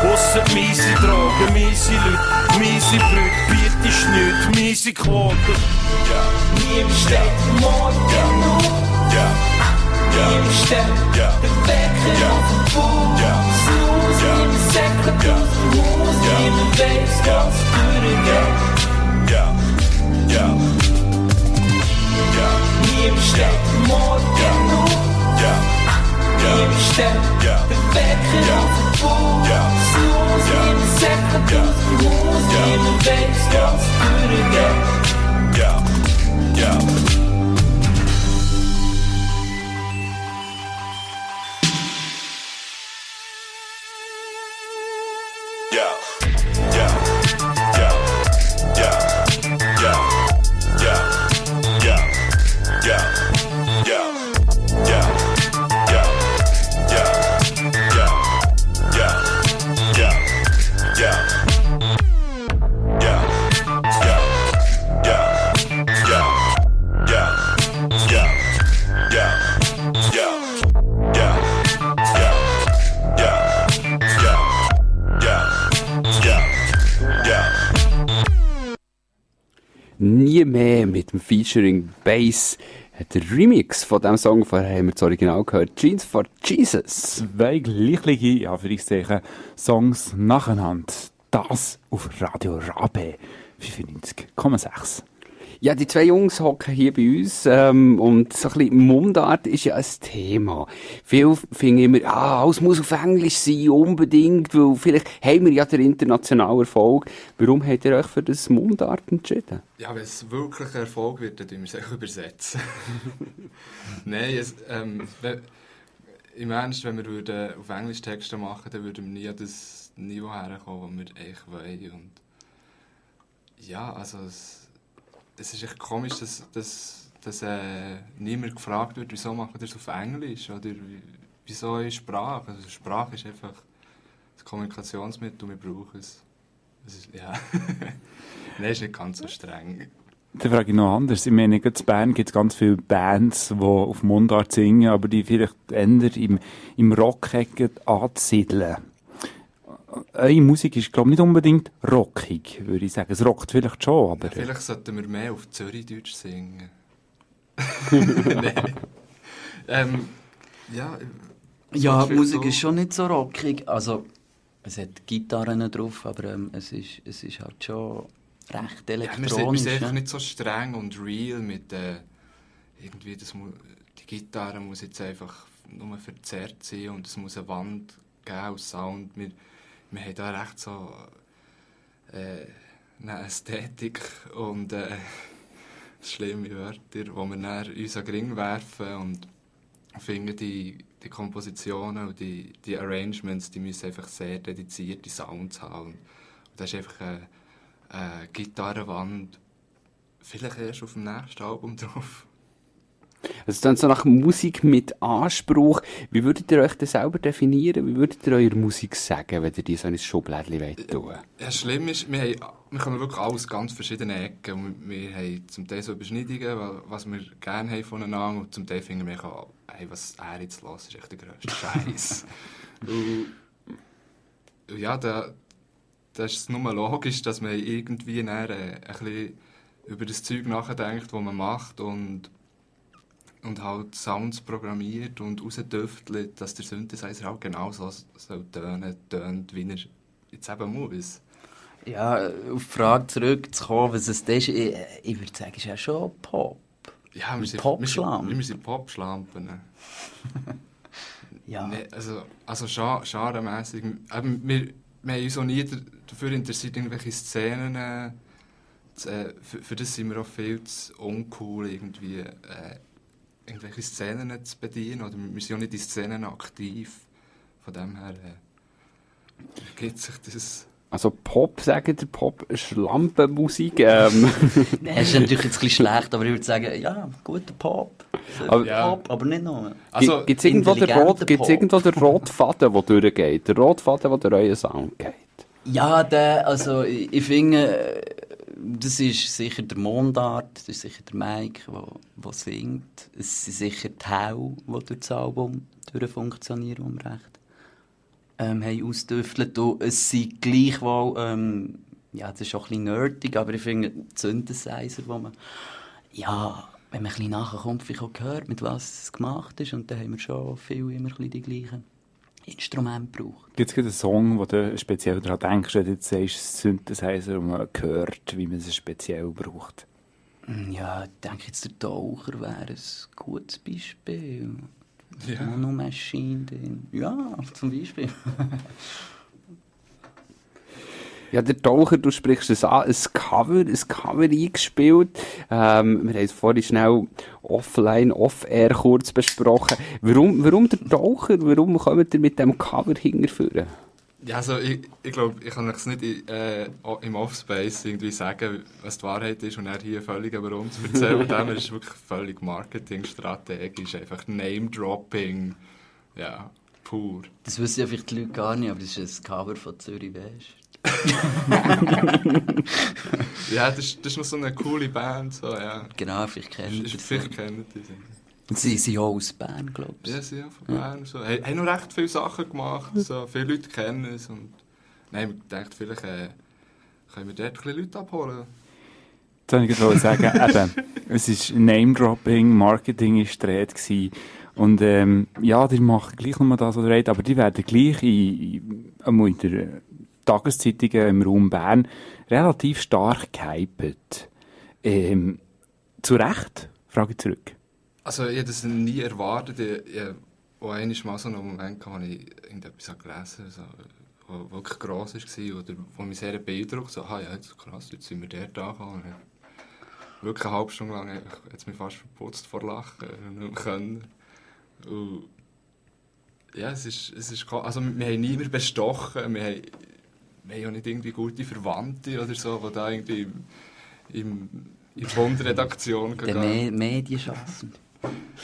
Ausser miese Drogen, miese Leute, miese Brüder, Bier ist nichts, miese Quoten. Niemand steht morgen auf. Niemand stellt den Wecker auf den Fuß. Snooze, niemand sagt aus dem Haus. Niemand weiss, was durchgeht. Niemand steht morgen auf. Niemand stellt den Wecker auf den Fuß. Snooze, niemand sagt aus dem Haus. Niemand weiss, was durchgeht. Nie mehr mit dem Featuring Bass. Der Remix von diesem Song, vorher haben wir das Original gehört, Jeans for Jesus. Zwei gleichliche, ja, für ich sagen, Songs nacheinander. Das auf Radio Rabe 95,6. Ja, die zwei Jungs hocken hier bei uns ähm, und so ein bisschen Mundart ist ja ein Thema. Viele finden immer, ah, alles muss auf Englisch sein, unbedingt, weil vielleicht haben wir ja den internationalen Erfolg. Warum habt ihr euch für das Mundart entschieden? Ja, wenn es wirklich ein Erfolg wird, dann tun wir es übersetzen. Nein, es, ähm, we- im Ernst, wenn wir würden auf Englisch Texte machen dann würden wir nie an das Niveau herkommen, das wir eigentlich wollen. Und ja, also es, es ist echt komisch, dass, dass, dass äh, niemand gefragt wird, wieso machen wir das auf Englisch oder wie- wieso ist Sprache? Also Sprache ist einfach das Kommunikationsmittel, wir brauchen es. es ist, ja. Nein, ist nicht ganz so streng. Dann frage ich noch anders. Ich meine, in Bern gibt es ganz viele Bands, die auf Mundart singen, aber die vielleicht eher im, im Rock-Ecke anzusiedeln. Eure Musik ist, glaube ich, nicht unbedingt rockig, würde ich sagen. Es rockt vielleicht schon, aber... Ja, vielleicht sollten wir mehr auf Zürichdeutsch singen. Nein. ähm, ja, Ja, so die Musik so- ist schon nicht so rockig. Also, es hat Gitarren drauf, aber ähm, es, ist, es ist halt schon recht Ja, wir sind, wir elektronisch. sind einfach ja. nicht so streng und real mit äh, irgendwie, das die Gitarre muss jetzt einfach nur verzerrt sein und es muss eine Wand geben aus Sound. Wir, wir haben da recht so äh, eine Ästhetik und äh, schlimme Wörter, die wir dann uns an Ring werfen und finden, die, die Kompositionen und die, die Arrangements, die müssen einfach sehr dedizierte Sounds haben. Und das ist einfach eine, eine Gitarrenwand, vielleicht erst auf dem nächsten Album drauf. Also dann so nach Musik mit Anspruch. Wie würdet ihr euch das selber definieren? Wie würdet ihr eure Musik sagen, wenn ihr die so in ein Schublädchen wollt tun? Ja, schlimm ist, wir, haben, wir kommen wirklich aus ganz verschiedenen Ecken. Und wir, haben zum Teil so Überschneidungen, wa- was wir gerne haben voneinander. Und zum Teil finden wir, auch, hey, was er jetzt los ist echt der grösste Scheiß. und, und ja, da, da ist es nur logisch, dass man irgendwie äh, ein bisschen über das Zeug nachdenkt, das man macht. Und, und halt Sounds programmiert und rausdüftelt, dass der Synthesizer halt genau so soll tönen, tönt, wie er jetzt eben muss. Ja, auf die Frage zurückzukommen, was es das ist, ich, ich würde sagen, es ist ja schon Pop. Ja, wir sind, Popschlampen. Wir wir sind Popschlampen. Ja. Nee, also, also genremässig. Eben, wir, wir haben uns auch nie dafür interessiert, irgendwelche Szenen äh, äh, für, für das sind wir auch viel zu uncool, irgendwie äh, irgendwelche Szenen zu bedienen. Oder wir sind auch nicht in Szenen aktiv. Von dem her äh, gibt sich das... Also Pop, sagt ihr, Pop, Schlampenmusik. Ähm. Nein, das ist natürlich jetzt ein bisschen schlecht, aber ich würde sagen, ja, guter Pop. Aber- Pop, aber nicht nur. Also, Gibt es irgendwo, den rot, gibt's irgendwo den roten Faden, der durchgeht? Der rote Faden, der durch euren Sound geht? Ja, der, also ich, ich finde, äh, das ist sicher der Mondart, das ist sicher der Mike, der wo, wo singt. Es sind sicher die Hau, die durch das Album durch funktionieren, um recht ähm, ausdüftelt. Und es sind gleichwohl, ähm, ja, das ist auch ein bisschen nerdig, aber ich finde, Synthesizer, wo man, ja, wenn man ein bisschen nachkommt, vielleicht auch gehört, mit was es gemacht ist, und dann haben wir schon viel immer ein bisschen die gleichen Instrumente gebraucht. Gibt es einen Song, wo du speziell daran denkst, wenn du jetzt sagst, Synthesizer und man hört, wie man es speziell braucht? Mm, Ja, ich denke jetzt, der Taucher wäre ein gutes Beispiel. Ja. Monomaschine, ja, zum Beispiel. Ja, der Taucher, du sprichst es an, ein Cover, ein Cover eingespielt. Ähm, wir haben es vorhin schnell offline, off-air kurz besprochen. Warum, warum der Taucher? Warum kommt ihr mit dem Cover hinterführen? Ja, also ich, ich glaube, ich kann es nicht in, äh, im Offspace irgendwie sagen, was die Wahrheit ist und er hier völlig über uns erzählen. Dem ist wirklich völlig marketingstrategisch, einfach Name-Dropping, ja, pur. Das wissen ja vielleicht die Leute gar nicht, aber das ist ein Cover von Zürich West. Ja, das, ist- das ist noch so eine coole Band, so, ja. Genau, vielleicht kennen Ist- Sie Vielleicht kennen die sie. Sie sind auch aus Bern, glaube ich. Ja, sie ja, von Bern. So. Haben, haben noch recht viele Sachen gemacht, so. viele Leute kennen es. Und, nein, ich dachte, vielleicht äh, können wir dort ein bisschen Leute abholen. Das wollte ich gerade sagen, eben, es ist Name-Dropping, Marketing ist dreht gewesen. Und ähm, ja, die machen gleich nochmal das, was ihr redet, aber die werden gleich in, in, in der äh, Tageszeitungen im Raum Bern relativ stark gehypt. Ähm, zu Recht? Frage ich zurück. Also ich hätte das nie erwartet. Ich, ich, auch einmal mal so einen Moment, wo ich irgendetwas gelesen habe, so, wirklich gross war oder wo mich sehr beeindruckt so, ah ja, jetzt, krass, jetzt sind wir dort angekommen. Und Wirklich eine halbe Stunde lang einfach, hat's mich fast verputzt vor Lachen. und ja, es ist, es ist also wir haben niemanden bestochen, wir haben, wir haben auch nicht irgendwie gute Verwandte oder so, die da irgendwie im, im, in die Bundredaktion gehen. Me Medienschaffende.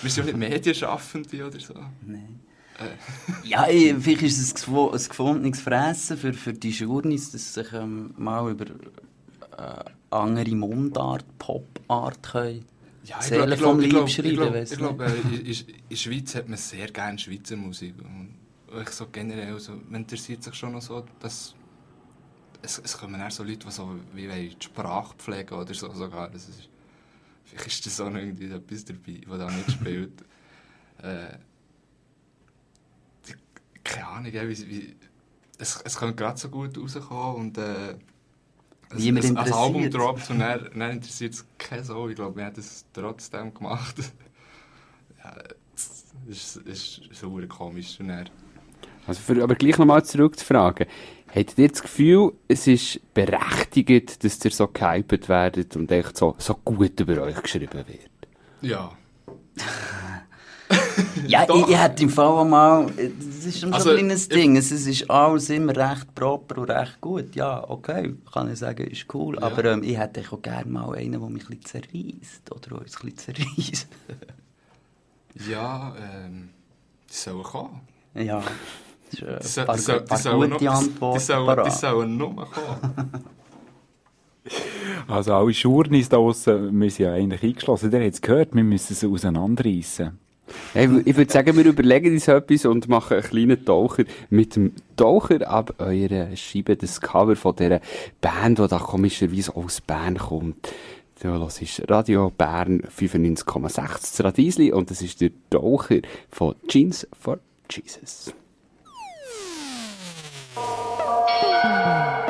Wir sind ja nicht Medienschaffende oder so. Nein. Äh, Ja, ich, vielleicht ist es ein gefundenes Fressen für, für die Journeys, dass sie sich ähm, mal über äh, andere Mundart, Popart können. ja, Seele vom ich Leib glaub, schreiben, ich glaub, weiss ich nicht. glaub, äh, in, in, in der Schweiz hat man sehr gerne Schweizer Musik. Und ich so generell, so, man interessiert sich schon noch so, dass es, es kommen eher so Leute, die so wie die Sprache pflegen oder so sogar. Das ist, Vielleicht ist das auch noch irgendwie etwas dabei, was da nicht spielt. Äh, keine Ahnung, ja, wie, wie, es, es könnte gerade so gut rauskommen und äh, es- Niemand es- Als Album droppt und dann, dann interessiert es keine Sau. Ich glaube, wir haben das trotzdem gemacht. ja, das ist, ist so komisch. Und dann, Also für, aber gleich nochmal zurückzufragen. Habt ihr das Gefühl, es ist berechtigt, dass ihr so gehypet werdet und echt so, so gut über euch geschrieben wird? ja. Ja, Doch. ich, ich hätte im Fall auch mal, das ist schon Also, so ein kleines Ding, es, es ist alles immer recht proper und recht gut. Ja, okay, kann ich sagen, ist cool. Aber ähm, ich hätte auch gerne mal einen, der mich ein bisschen zerreißt. Oder uns ein bisschen zerreißt. Ja, ähm, die sollen kommen. ja, das ist Die, ein so, paar, die, paar die, sollen, gute Antworten. die, sollen, die parat. sollen nur kommen. Also alle Schurnis da draussen, wir sind ja eigentlich eingeschlossen. Der hat es gehört, wir müssen sie auseinanderreißen. Hey, ich würde sagen, wir überlegen uns etwas und machen einen kleinen Taucher mit dem Taucher ab eurer Scheibe, das Cover von dieser Band, die da komischerweise aus Bern kommt. Du hörst Radio Bern 95,6 das Radiesli und das ist der Taucher von Jeans for Jesus. Ich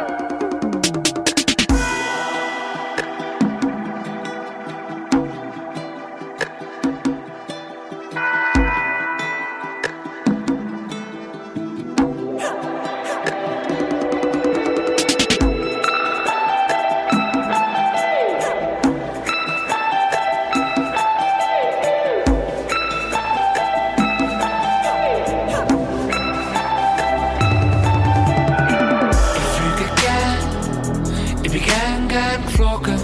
bin gern, gern geflogen.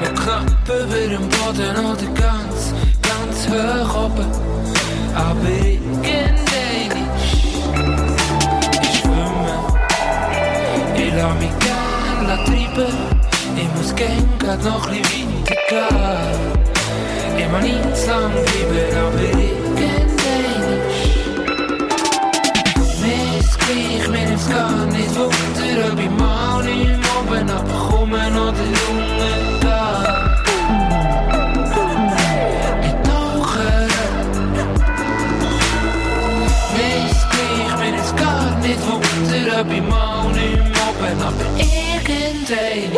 Noch knapp über dem Boden oder ganz, ganz hoch oben. Aber irgendein ich schwimme. Ich lass mich gern treiben. Ich muss gern grad noch ein weiter gehen. Mag nicht zu lang bleiben, aber irgendein mir ist gleich, mir nimmt's gar nicht Wunder, irgendein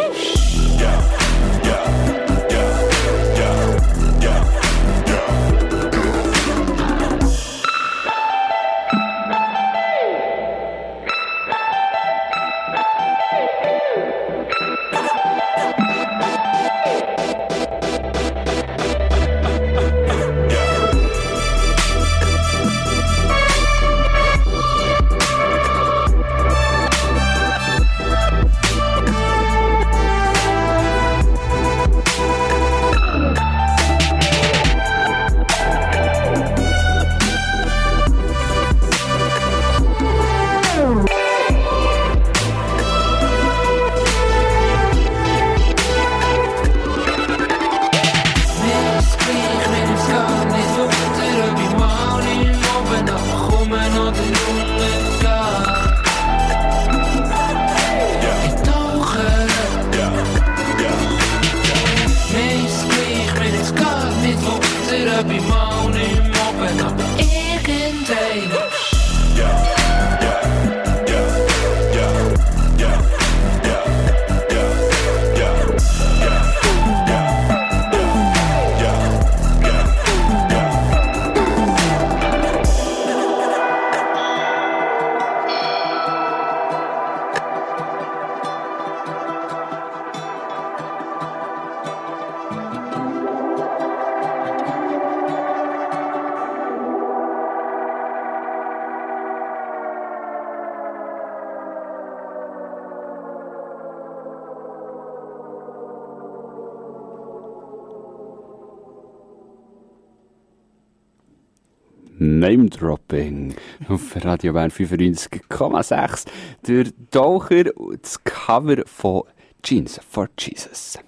Name-Dropping auf Radio Bern 95,6. Der Taucher, das Cover von Jeans for Jesus.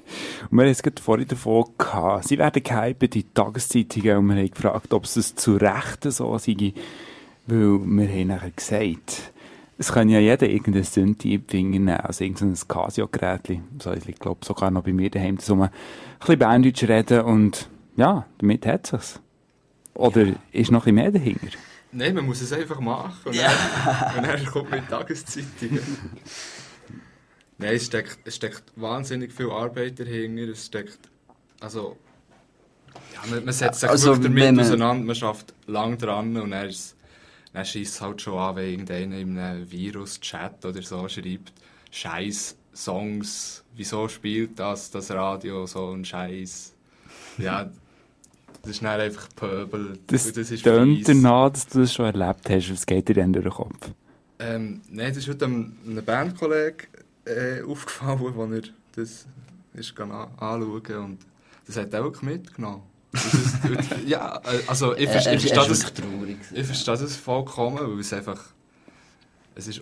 Und wir haben es gerade vorhin davon gehabt, sie werden gehypt in Tageszeitungen und wir haben gefragt, ob es zu Recht so sei, weil wir haben nachher gesagt, Es kann ja jeder irgendein in die Finger nehmen, also irgendein Casio-Gerät. So, ich glaube sogar noch bei mir daheim, so ein bisschen Berndeutsch reden und ja, damit hat sich's. Oder ist noch ein mehr dahinter? Nein, man muss es einfach machen. Und, Ja. dann, und dann kommt mit Tageszeitungen. Nein, es steckt, es steckt wahnsinnig viel Arbeit dahinter. Es steckt. Also. Ja, man, man setzt sich Also, wirklich damit wenn man- auseinander, man schafft lang dran und dann, ist- dann schießt es halt schon an, wenn irgendeiner in einem Virus-Chat oder so schreibt, Scheiß Songs, wieso spielt das, das Radio so ein Scheiß? Ja, das ist dann einfach Pöbel. Das, das ist tönt danach, dass du das schon erlebt hast. Was geht dir denn durch den Kopf? Ähm, nein, das ist heute einem, einem Bandkollegen äh, aufgefallen, wo er das ist anschauen und das hat er wirklich mitgenommen. Ist, ja, äh, also ich, Er- verstehe- er- ich er verstehe ist das, ich verstehe das vollkommen, weil es einfach, es ist,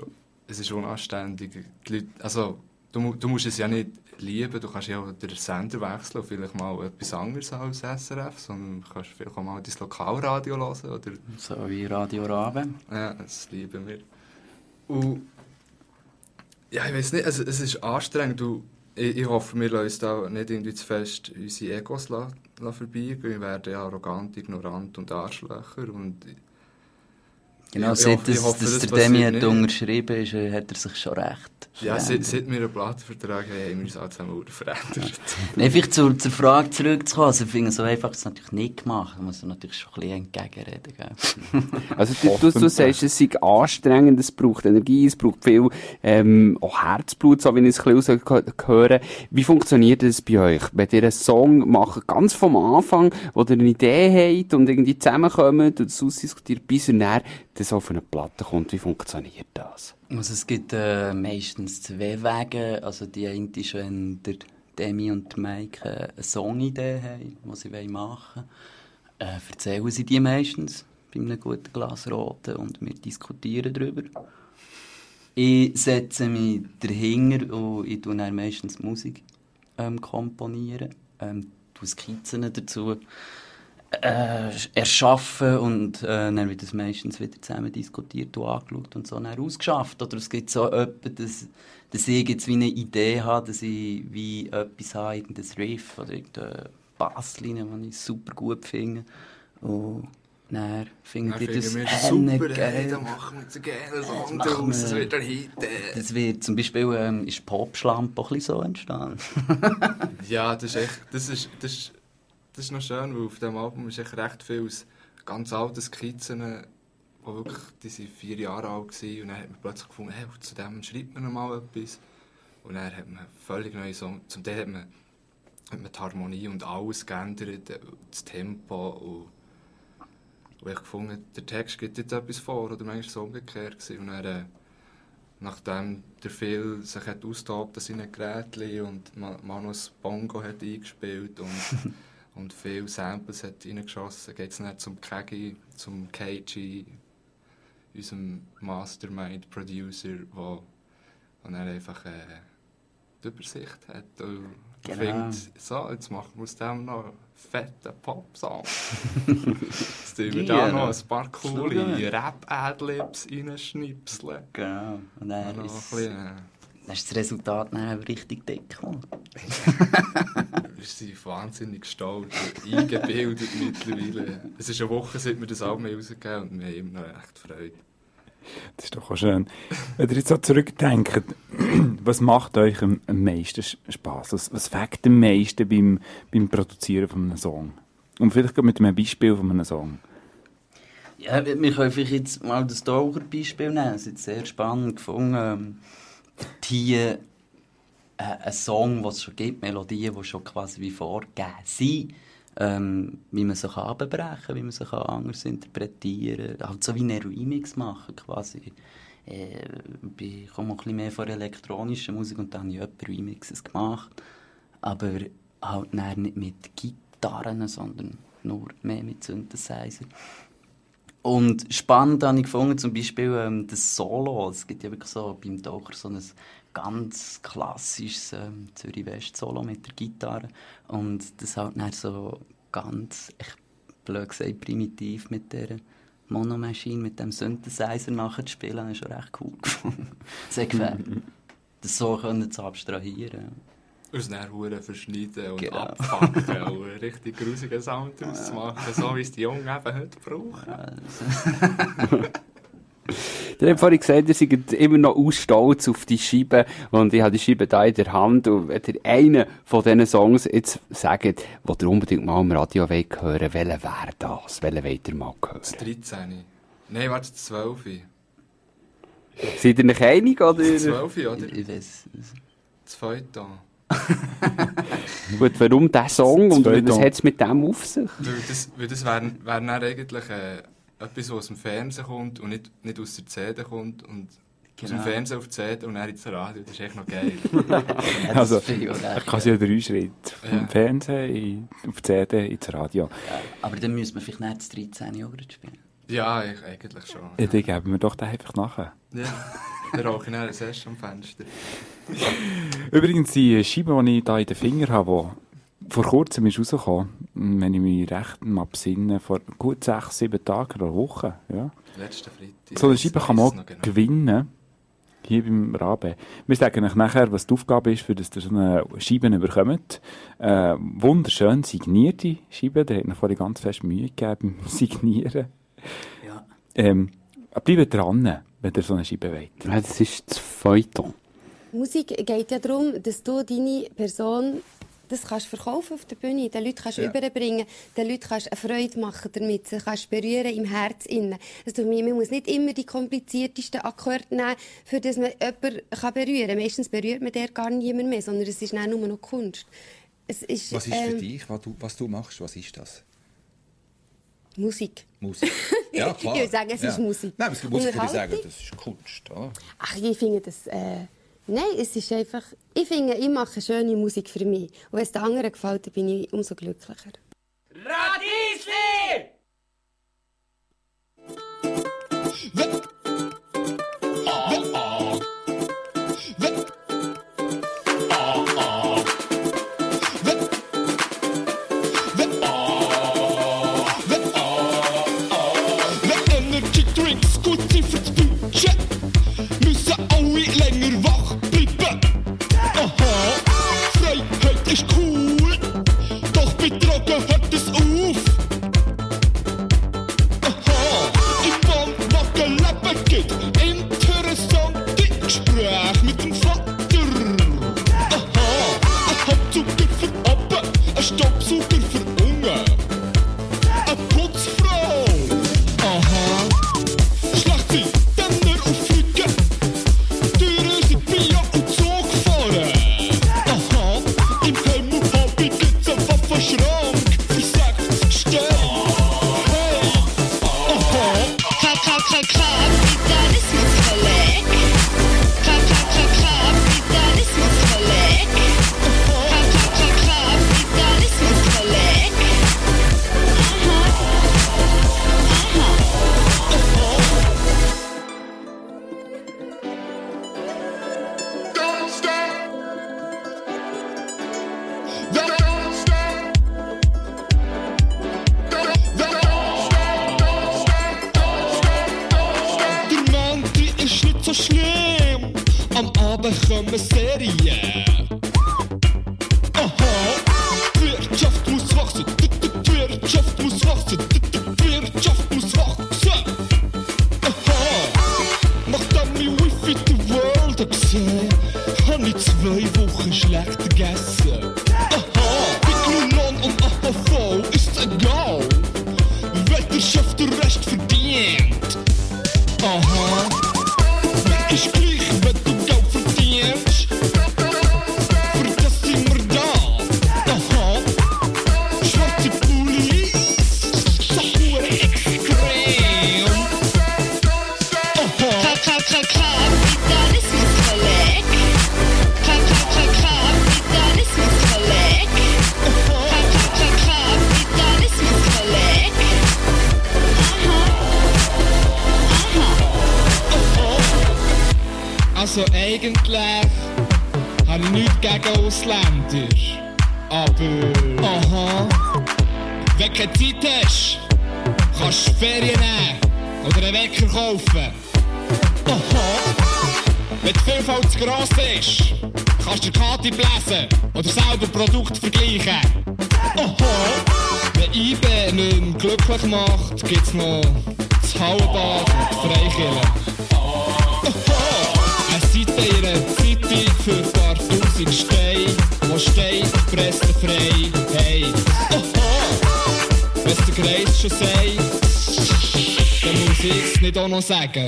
es ist unanständig. Die Leute, also, du, du musst es ja nicht lieben, du kannst ja auch den Sender wechseln und vielleicht mal etwas anderes als SRF, sondern du kannst vielleicht auch mal dein Lokalradio hören oder So wie Radio Rabe. ja, das lieben wir. Und ja, ich weiß nicht, also, es ist anstrengend. Du, ich, ich hoffe, wir lassen uns da nicht irgendwie zu fest unsere Egos la, la vorbeigehen. Wir werden ja arrogant, ignorant und Arschlöcher. Und Genau, ich, ich seit hoffe, ich das, hoffe, dass das der Demi hat unterschrieben ist, äh, hat er sich schon recht Ja, seit, seit wir einen Plattenvertrag haben, haben wir uns alle zusammen verändert. Nein, vielleicht zur, zur Frage zurückzukommen. Also, ich finde, so einfach ist es natürlich nicht gemacht. Man muss natürlich schon ein bisschen entgegenreden, gell? Also du, du, du sagst, es sei anstrengend, es braucht Energie, es braucht viel ähm, auch Herzblut, so wie ich es ein bisschen rausgehöre. Wie funktioniert das bei euch? Wenn ihr einen Song macht, ganz vom Anfang, wo ihr eine Idee habt und irgendwie zusammenkommt und es ausdiskutiert, bis dann das auf eine Platte kommt, wie funktioniert das? Also es gibt äh, meistens zwei Wege. Also die eine ist, wenn der Demi und Mike äh, eine Songidee haben, die sie machen wollen, äh, erzählen sie die meistens bei einem guten Glas Roten und wir diskutieren darüber. Ich setze mich dahinter und ich dann meistens Musik ähm, komponieren, ähm, Skizzen dazu äh, erschaffen und äh, dann wird das meistens wieder zusammen diskutiert und angeschaut und so dann ausgeschafft. Oder es gibt so etwas, dass, dass ich jetzt wie eine Idee habe, dass ich wie etwas habe, irgendein Riff oder irgendeine Basslinie, die ich super gut finde. Und dann findet ihr das das super, geil. dann machen wir einen geilen Song draus, das wir- wird ein Hit. Das wird zum Beispiel ähm, ist Popschlampe auch ein bisschen so entstanden. Ja, das ist echt, das ist, das ist, das ist noch schön, weil auf diesem Album ist echt recht viel aus ganz alten Skizzen, die wirklich, die sind vier Jahre alt waren und dann hat man plötzlich gefunden, hey, zu dem schreibt man mal etwas. Und dann hat man völlig neue Songs, zum Teil hat man, hat man die Harmonie und alles geändert, das Tempo und und ich gefunden, der Text gibt jetzt etwas vor, oder manchmal es umgekehrt. Und dann, äh, nachdem der Phil sich hat austobt an seinen Geräten und Ma- Manus Bongo hat eingespielt und, und viele Samples hat reingeschossen, geht es dann zum Kegi, zum KG, unserem Mastermind-Producer, der dann einfach äh, die Übersicht hat und Genau. findet, so, jetzt machen wir aus dem noch einen fetten Pop-Song. jetzt tun wir da noch ein paar coole. Rap-Adlibs reinschnipseln. Genau. Und dann, Noch ein ist, bisschen, äh, dann ist das Resultat dann auch richtig dick geworden. Wir sind wahnsinnig stolz und eingebildet mittlerweile. Es ist eine Woche, seit wir das Album rausgegeben und wir haben immer noch echt Freude. Das ist doch auch schön. Wenn ihr jetzt so zurückdenkt, was macht euch am, am meisten Spass? Was, was fängt am meisten beim, beim Produzieren von einem Song? Und vielleicht mit einem Beispiel von einem Song. Ja, wir können vielleicht jetzt mal das Taucher-Beispiel nehmen. Es ist sehr spannend gefunden. Hier äh, ein Song, den es schon gibt, Melodien, die schon quasi wie vorgegeben sind. Ähm, wie man kann abbrechen kann, wie man kann anders interpretieren kann. Halt so wie einen Remix machen quasi. Äh, ich komme ein bisschen mehr von elektronischer Musik und dann habe ich etwa Remixes gemacht. Aber halt nicht mit Gitarren, sondern nur mehr mit Synthesizer. Und spannend habe ich gefunden, zum Beispiel ähm, das Solo. Es gibt ja wirklich so beim Taucher so ein ganz klassisches ähm, Zürich-West-Solo mit der Gitarre. Und das halt dann so ganz, echt blöd gesagt, primitiv mit der Mono Machine mit dem Synthesizer nachzuspielen, habe ich schon recht cool gefunden. Sehr gefällt. Das so können zu abstrahieren. Uns dann Huren verschneiden und Genau. abpacken und einen richtig grusigen Sound daraus machen, so wie es die Jungen eben heute brauchen. Ihr habt vorhin gesagt, ihr seid immer noch aus stolz auf die Scheibe und ich habe die Scheibe da in der Hand und wenn ihr einen von diesen Songs jetzt sagt, wo ihr unbedingt mal im Radio wollt hören welchen wäre das? Welchen wollt ihr mal hören? Das 13. Nein, warte, das 12. Seid ihr euch einig, oder? Das 12, oder? Ich, ich weiß. Das Feuilleton. Gut, warum dieser Song und was hat es mit dem auf sich? Weil das, weil das wäre wär dann eigentlich äh, etwas, was aus dem Fernsehen kommt und nicht, nicht aus der CD kommt. Und aus dem Genau. Fernsehen auf die CD und dann ins Radio. Das ist echt noch geil. Ja, Also, ich kann geil. ja drei Schritte. Vom Ja. Fernsehen, in, auf die CD, ins Radio. Aber dann müssen wir vielleicht nicht das 13 auch gerade spielen. Ja, ich, eigentlich schon. Ja, die geben wir doch da einfach nachher. Ja, dann dann ein Sess am Fenster. Übrigens, die Scheibe, die ich hier in den Finger habe, die vor kurzem ist rausgekommen, wenn ich mich recht mal besinne, vor gut sechs, sieben Tagen oder Wochen. Ja. Letzten Freitag. So eine Scheibe kann man auch genau. gewinnen. Hier beim Rabe. Wir sagen euch nachher, was die Aufgabe ist, für dass ihr so eine Scheibe bekommt. Äh, wunderschön signierte Scheibe. Der hat noch vorhin ganz fest Mühe gegeben beim Signieren. Ja. Ähm, bleibt dran, wenn ihr so eine Scheibe wollt. Ja, das ist das Feuilleton. Musik geht ja darum, dass du deine Person das kannst verkaufen auf der Bühne, den Leuten kannst du überbringen, den Leuten kannst du eine Freude machen damit, sie kannst berühren im Herz innen. Also man muss nicht immer die kompliziertesten Akkorde nehmen, für das man jemanden kann berühren kann. Meistens berührt man der gar niemand mehr, sondern es ist dann nur noch Kunst. Es ist, Was ist für ähm, dich, was du, was du machst? Was ist das? Musik. Musik. Ja, klar. Ich würde sagen, es ja. ist Musik. Nein, aber es gibt Musiker, die sagen, das ist Kunst. Oder? Ach, ich finde das. Äh, nein, es ist einfach. Ich finde, ich mache schöne Musik für mich. Und wenn es den anderen gefällt, dann bin ich umso glücklicher. Radiesli! Cool,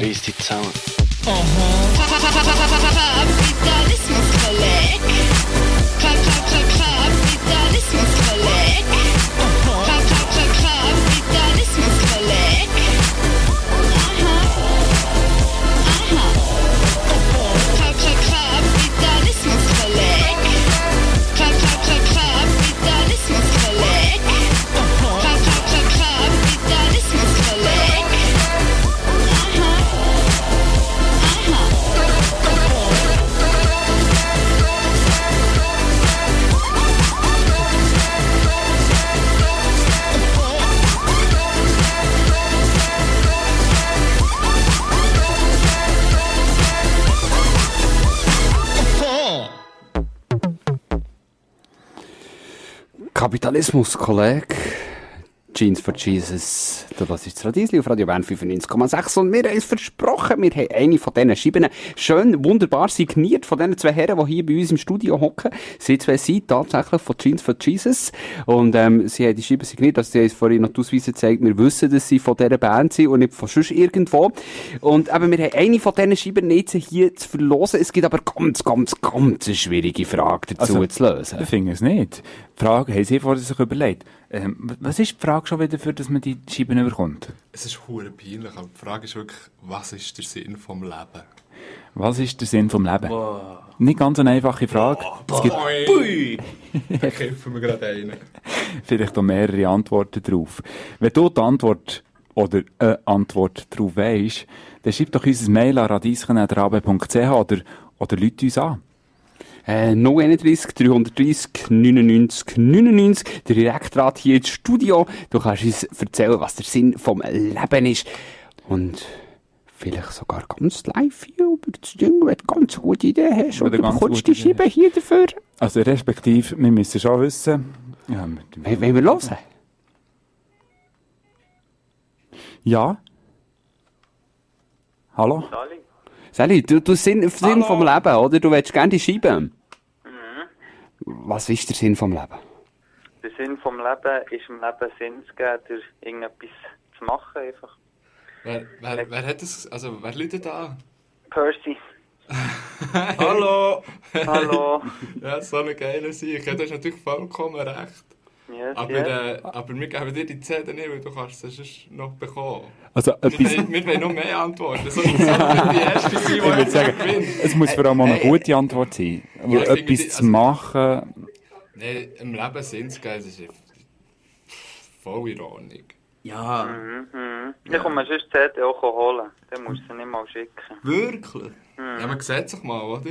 ich's nicht auch Kapitalismus, Kollege. Jeans for Jesus. Du hörst das Radiesli auf Radio Bern 95,6 und wir haben es versprochen, wir haben eine von diesen Scheiben schön, wunderbar signiert von diesen zwei Herren, die hier bei uns im Studio hocken. Sie zwei sind tatsächlich von Jeans for Jesus und ähm, sie haben die Scheibe signiert, also sie haben uns vorhin noch die Ausweise gezeigt, wir wissen, dass sie von dieser Band sind und nicht von sonst irgendwo. Und eben, wir haben eine von diesen Scheiben jetzt hier zu verlosen. Es gibt aber ganz, ganz, ganz eine schwierige Frage dazu Also, zu lösen. Ich finde es nicht. Die Frage, haben Sie vorher sich überlegt, ähm, was ist die Frage schon wieder, für dass man die Scheiben überkommt? Es ist hure peinlich, aber die Frage ist wirklich, was ist der Sinn vom Leben? Was ist der Sinn vom Leben? Nicht ganz eine einfache Frage. es gibt Bui. Da kämpfen wir gerade einen. vielleicht auch mehrere Antworten drauf. Wenn du die Antwort oder eine Antwort drauf weisst, dann schreib doch uns ein Mail an radieschen.rabe.ch oder, oder lüt uns an. Äh, 031 330 99 99. Der Direktrat hier ins Studio. Du kannst uns erzählen, was der Sinn vom Leben ist. Und vielleicht sogar ganz live hier über das Ding, wenn du ganz gute Idee hast. Wenn Und du bekommst die Scheibe hier dafür. Also respektive, wir müssen schon wissen... Ja, Wollen wir hören? Ja? Hallo? Sally, du, du Sinn, Sinn vom Leben, oder? Du willst gerne die Scheibe. Was ist der Sinn vom Leben? Der Sinn vom Leben ist im Leben Sinn zu geben, durch irgendetwas zu machen einfach. Wer, wer, wer hat das, also wer läutet da? Percy. Hallo! Hallo. ja, so eine geile. Ja, du hast natürlich vollkommen recht. Yes, aber, yes. äh, aber wir geben dir die CD nicht, weil du kannst sie sonst noch bekommen. Also, wir, wollen, wir wollen noch mehr Antworten. So, die erste sein, die Ich würde sagen, gewinnt. es muss vor allem auch eine gute Antwort sein. Aber Ja, etwas die- zu also- machen... Nein, im Leben Sinn zu geben, das ist voll in Ordnung. Ja. Mhm, mhm. Ich komme sonst die CD auch holen. Dann musst du sie nicht mal schicken. Wirklich? Mhm. Ja, man sieht sich mal, oder?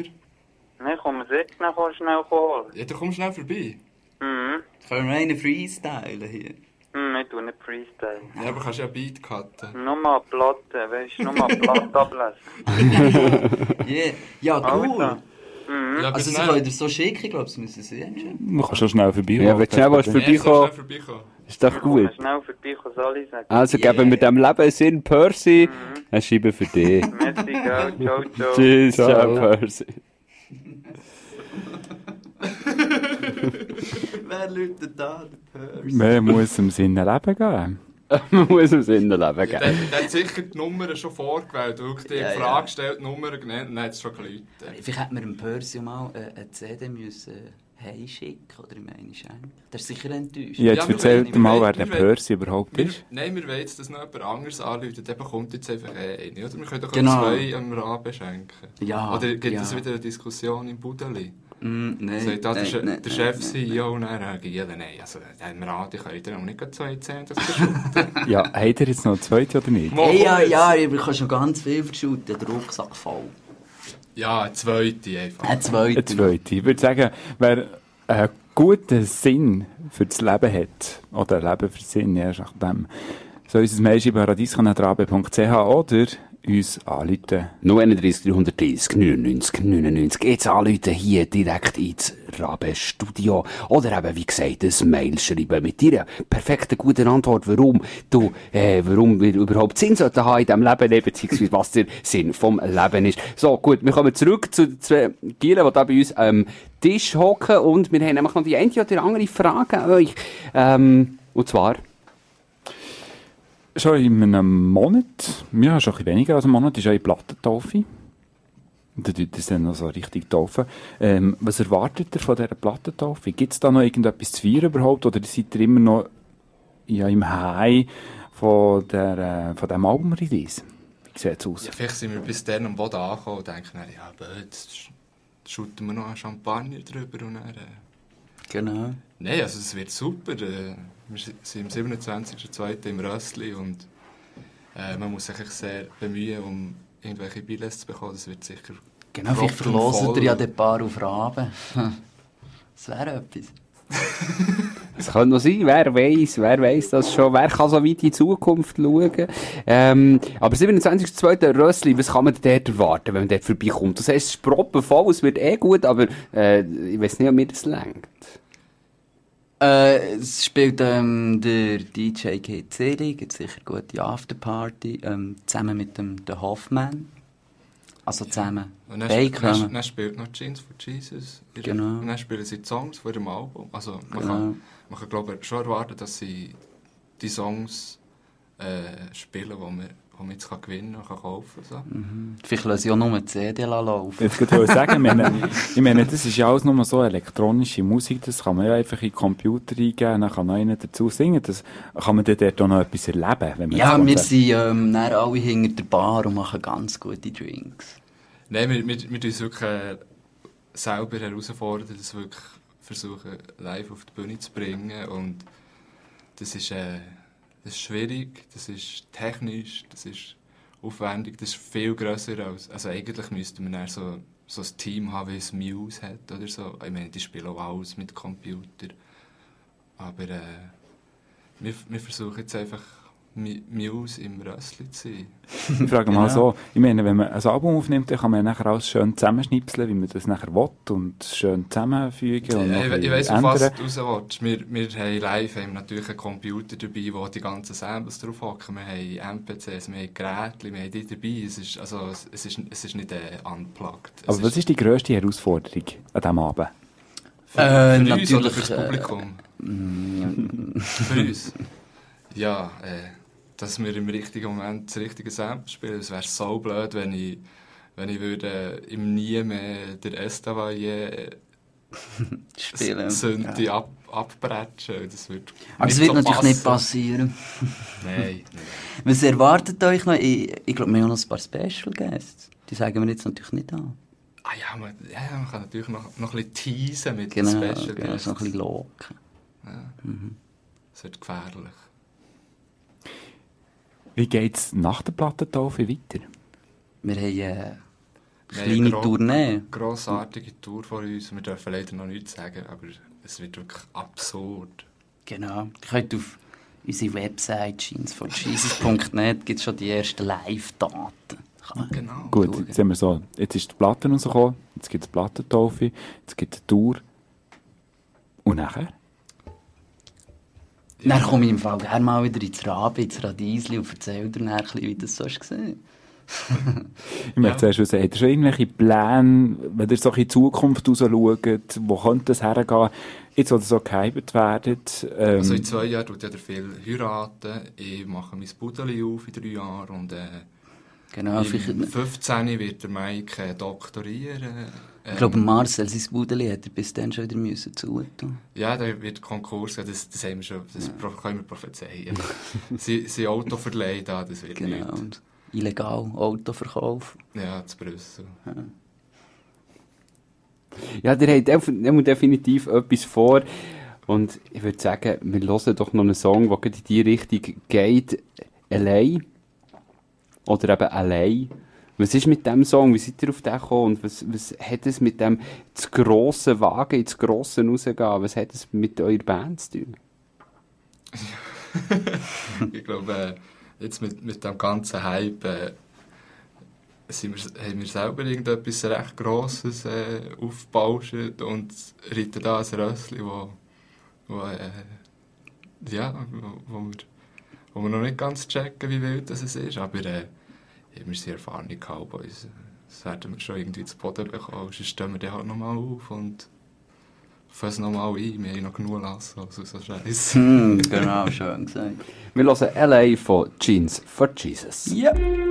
Nein, komm sie dann du schnell holen. Ja, du kommst schnell vorbei. Mhm. Können wir einen freestylen hier? Hm, ich tue nicht Freestyle. Ja, aber kannst ja Beat cutten. Nur mal Platte, weißt du, nur mal Platte ablesen. yeah. Ja, cool. Alter. Mhm. Ja, also, sie können dir so schicken, ich glaube, sie müssen sie entscheiden. Man kann schon schnell vorbei. Ja, wenn du schnell vorbeikommen, ist doch gut. Sagen. Also geben wir dem Leben Sinn, Percy, eine Scheibe für dich. Merci, gell. Ciao, ciao. Tschüss, ciao, Ciao. Percy. Wer läutet da? Der Percy. Man muss im Sinne leben gehen. Man muss im Sinne leben gehen. der hat sicher die Nummern schon vorgewählt. Du hast dir Ja, die ja. Frage gestellt, die Nummer genannt und dann hat es schon geläutet. Vielleicht hätten wir dem Percy mal äh, eine CD müssen heimschicken oder ihm eine schenken. Der ist sicher enttäuscht. Ja, jetzt erzählt wollen- mal, wer der Percy überhaupt wir, ist. Nein, wir wollen jetzt, dass noch jemand anderes anruft, der bekommt jetzt einfach eh eine. Oder wir können doch Genau. zwei am Raben schenken. Ja, Oder gibt es ja. wieder eine Diskussion im Budeli? Mm, nein, Sagt da der, nein, der nein, Chef nein, CEO und äh, Giele, nein, also im Rat, ich könnte auch nicht zwei Zähne das verschütten. Ja, habt ihr jetzt noch eine zweite oder nicht? Hey, ja, ja, ich kann schon ganz viel verschütten, der Rucksack voll. Ja, eine zweite einfach. Eine zweite. Eine zweite. Ich würde sagen, wer einen guten Sinn für das Leben hat, oder ein Leben für Sinn, je nachdem, So unser Mail schreiben radiskantrabe.ch oder uns anrufen. 031 330 99 99. Jetzt anrufen hier direkt ins Rabe-Studio. Oder eben, wie gesagt, ein Mail schreiben mit deiner perfekten, guten Antwort, warum du, äh, warum wir überhaupt Sinn sollten haben in diesem Leben, eh, beziehungsweise was der Sinn vom Leben ist. So, gut, wir kommen zurück zu den zwei Gielen, die da bei uns am Tisch hocken und wir haben nämlich noch die eine oder andere Frage an euch. Ähm, und zwar, Schon in einem Monat, ja, schon ein bisschen weniger als einen Monat, ist ja in Plattentaufe. Da tut es dann noch so richtig taufen. Ähm, was erwartet ihr von dieser Plattentaufe? Gibt es da noch irgendetwas zu feiern überhaupt? Oder seid ihr immer noch ja, im High von, der, äh, von diesem Album-Release? Wie sieht es aus? Ja, vielleicht sind wir bis dann am Boden angekommen und denken, dann, ja, jetzt sch- schütten wir noch einen Champagner drüber und dann... Äh, Genau. Nein, also es wird super. Äh, wir si- sind am 27.02. im Rössli und äh, man muss sich sehr bemühen, um irgendwelche Billets zu bekommen. Das wird sicher Genau, vielleicht verlosen ihr ja den Paar auf Raben. Das wäre etwas. Es könnte noch sein, wer weiß, wer weiß das schon, wer kann so weit in die Zukunft schauen. Ähm, aber 27.2. Rössli, was kann man denn dort erwarten, wenn man dort vorbeikommt? Das heisst, es ist proppenvoll, es wird eh gut, aber äh, ich weiß nicht, ob mir das längt. Äh, es spielt ähm, der DJ Selig, gibt sicher gute Afterparty, ähm, zusammen mit dem der Hoffman. Also zusammen. Und dann, sp dann, dann spielt noch Jeans for Jesus. Ihr- Genau. Und dann spielen sie die Songs von ihrem Album. Also man Genau. kann, man kann glaube ich, schon erwarten, dass sie die Songs äh, spielen, die man, die man jetzt kann gewinnen und kann kaufen kann. So. Mhm. Vielleicht lassen sie auch nur die CD laufen. Jetzt wollte ich sagen, ich meine, ich meine, das ist ja alles nur so elektronische Musik, das kann man ja einfach in den Computer eingeben, dann kann noch einer dazu singen, das kann man dann dort auch noch etwas erleben, wenn man Ja, wir sind ähm, dann alle hinter der Bar und machen ganz gute Drinks. Nein, wir, wir, wir tun uns wirklich äh, selber herausfordern, das wirklich versuchen, live auf die Bühne zu bringen. Und das ist, äh, das ist schwierig, das ist technisch, das ist aufwendig, das ist viel grösser als... Also eigentlich müsste man so, so ein Team haben, wie es Muse hat oder so. Ich meine, die spielen auch alles mit Computer. Aber äh, wir, wir versuchen jetzt einfach Muse im Rössli zu sein. Ich frage mal Genau. so, ich meine, wenn man ein Album aufnimmt, dann kann man nachher alles schön zusammenschnipseln, wie man das nachher will und schön zusammenfügen und Ja, ich, ich weiss, auf was du raus willst. Wir, wir haben live haben natürlich einen Computer dabei, wo die ganzen Samples drauf hocken. Wir haben MPCs, wir haben Geräte, wir haben die dabei. Es ist, also, es- ist, es ist nicht äh, unplugged. Es Aber was ist die grösste Herausforderung an diesem Abend? Für, Äh, für uns natürlich, oder für das äh, Publikum? für uns? Ja, äh, dass wir im richtigen Moment das richtige Sample spielen. Es wäre so blöd, wenn ich, wenn ich würde im Nie mehr der Estavayer Spielen, Sünde ja. ab, abbretschen. Das wird Aber das nicht wird so natürlich nicht passen. passieren. Nein, Was erwartet euch noch? Ich, ich glaube, wir haben noch ein paar Special Guests. Die sagen wir jetzt natürlich nicht an. Ah ja, man, ja, man kann natürlich noch, noch ein bisschen teasen mit Genau, den Special genau, Guests. so ein bisschen locken. Ja. Mhm. Das wird gefährlich. Wie geht es nach der Plattentaufe weiter? Wir haben äh, Wir eine haben kleine eine gro- Tournee. Grossartige Tour vor uns. Wir dürfen leider noch nichts sagen, aber es wird wirklich absurd. Genau. Ihr könnt auf unsere Website jeansforjesus.net gibt es schon die ersten Live-Daten. Genau. Gut, schauen. jetzt sind wir so, jetzt ist die Platte rausgekommen, jetzt gibt es die Plattentaufe, jetzt gibt es eine Tour. Und nachher? Dann komme ich im Fall gerne mal wieder ins Rabe, ins Radiesli und erzähle dir dann wie das so war. Ich möchte zuerst wissen, habt ihr schon irgendwelche Pläne, wenn ihr so in die Zukunft schaut, wo könnte das hergehen, jetzt, wo ihr so gehypt werdet? Ähm, Also in zwei Jahren tut ja der viel heiraten. Ich mache mein Budeli auf in drei Jahren und äh, Genau, vielleicht- 15 wird der Mike äh, doktorieren. Ich glaube, Marcel, sein Budeli hat er bis dann schon wieder müssen zutun. Ja, da wird Konkurs, ja, das, das haben wir schon, das pro- können wir prophezeien. sie, sie Auto verleihen da, das wird Genau. nicht. Und illegal Autoverkauf. Ja, zu Brüssel. Ja, der hat def der muss definitiv etwas vor. Und ich würde sagen, wir hören doch noch einen Song, der in die Richtung geht. Allein. Oder eben allein. Was ist mit dem Song? Wie seid ihr auf den gekommen? Und was, was hat es mit dem zu grossen Wagen, ins Grossen rausgehen? Was hat es mit eurer Band zu tun? ich glaube, äh, jetzt mit, mit dem ganzen Hype äh, sind wir, haben wir selber irgendetwas recht Grosses äh, aufgebaut und reiten da ein Rössli, wo, wo, äh, ja, wo, wo, wir, wo wir noch nicht ganz checken, wie wild das ist. Aber äh, haben immer sehr erfahrene Cowboys. Das werden wir schon irgendwie zu Boden bekommen. Sonst stehen wir dann halt nochmal auf und fassen nochmal ein. Wir haben noch genug Lass, also so Scheiße. Mm, hm, genau, schön gesagt. Wir hören L.A. von Jeans for Jesus. Yep.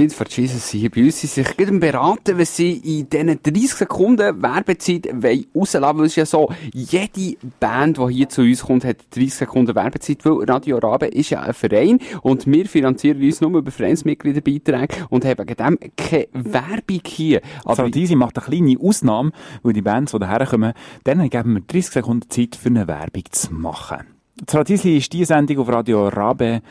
Jeans for Jesus sind hier bei uns, sie sich gerade beraten, wenn sie in diesen 30 Sekunden Werbezeit rauslassen wollen. Es ist ja so, jede Band, die hier zu uns kommt, hat 30 Sekunden Werbezeit, weil Radio Rabe ist ja ein Verein und wir finanzieren uns nur über Vereinsmitgliederbeiträge und haben wegen dem keine Werbung hier. Also diese macht eine kleine Ausnahme, weil die Bands, die daher kommen, denen geben wir 30 Sekunden Zeit für eine Werbung zu machen. Das Radisli ist die Sendung auf Radio Rabe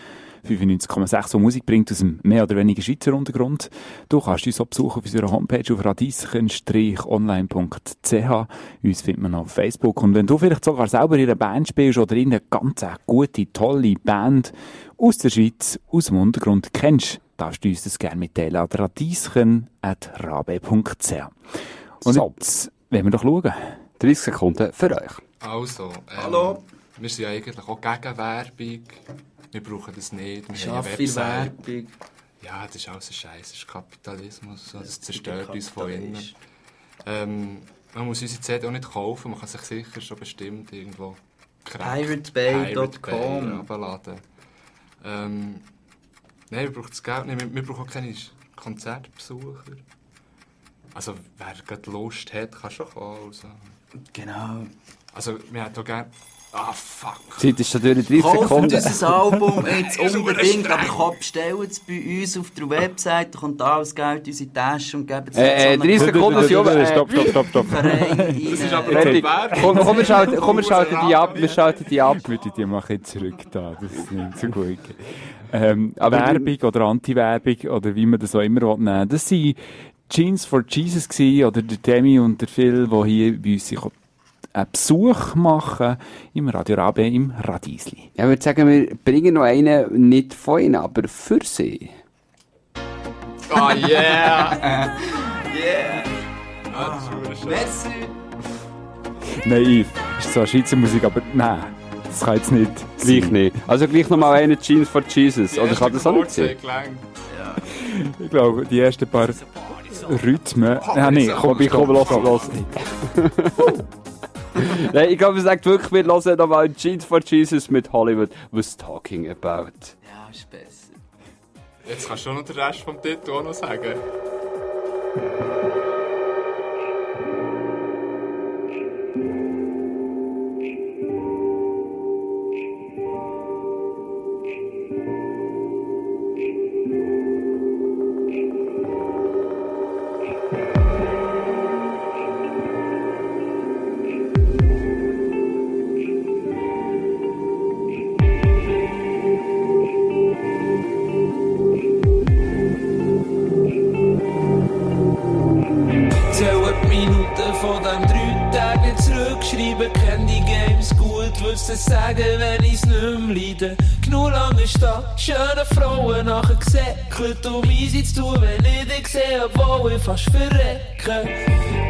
95,6, die Musik bringt aus dem mehr oder weniger Schweizer Untergrund. Du kannst uns auch besuchen auf unserer Homepage auf radischen-online.ch. Uns findet man auf Facebook. Und wenn du vielleicht sogar selber in einer Band spielst oder in einer ganz gute, tolle Band aus der Schweiz, aus dem Untergrund kennst, darfst du uns das gerne mitteilen an radischen.rabe.ch. Und So. jetzt wollen wir doch schauen. 30 Sekunden für euch. Also, ähm, Hallo. wir sind ja eigentlich auch gegen Werbung. Wir brauchen das nicht. Wir haben viel. Werbung. Ja, das ist alles ein Scheiß. Das ist Kapitalismus. So, das zerstört uns von innen. Ähm, man muss unsere CD auch nicht kaufen. Man kann sich sicher schon bestimmt irgendwo Piratebay.com. Pirate Bay runterladen. Ähm, nein, wir brauchen das Geld nicht. Wir, wir brauchen auch keine Konzertbesucher. Also, wer gerade Lust hat, kann schon kommen. Also. Genau. Also, wir hätten auch gerne... Ah, fuck. Die Zeit ist schon durch 30 Kauft Sekunden. unser Album jetzt unbedingt, aber komm, bestellt es bei uns auf der Website, da kommt alles Geld in unsere Tasche und gebt es Äh, äh, 30 Sekunden sind um. Äh, Stopp, stopp, stopp, stopp. Das ist aber nicht Werbung. Komm, komm, wir schalten, komm, wir schalten die ab, wir schalten die ab. Ich würde die ein bisschen zurück da. Das ist nicht so gut. Ähm, Werbung oder Anti-Werbung oder wie man das auch immer nennen will. Das waren Jeans for Jesus gewesen, oder der Demi und der Phil, die hier bei uns sich einen Besuch machen im Radio Rabe im Radiesli. Ja, ich würde sagen, wir bringen noch einen, nicht von ihnen, aber für sie. Ah, yeah! Yeah. Ah, das. Merci. Nein, Yves, ist zwar Schweizer Musik, aber nein, das kann jetzt nicht. Gleich sein. nicht. Also gleich nochmal einen Jeans for Jesus. Oder kann das auch nicht sein? Ich glaube, die ersten paar Rhythmen. Ja, nee, komm, ich komm, los, los. Nein, ich glaube, es sagt wirklich, wir hören nochmal Jeans for Jesus mit Hollywood was talking about. Ja, ist besser. Jetzt kannst du noch den Rest vom Titel auch noch sagen. Dir sagen, wenn ich's nicht mehr leide. Genug lange Stadt, schöne Frauen nachher gesäckelt, um easy zu tun, wenn ich dich sehe, obwohl ich fast verrecke.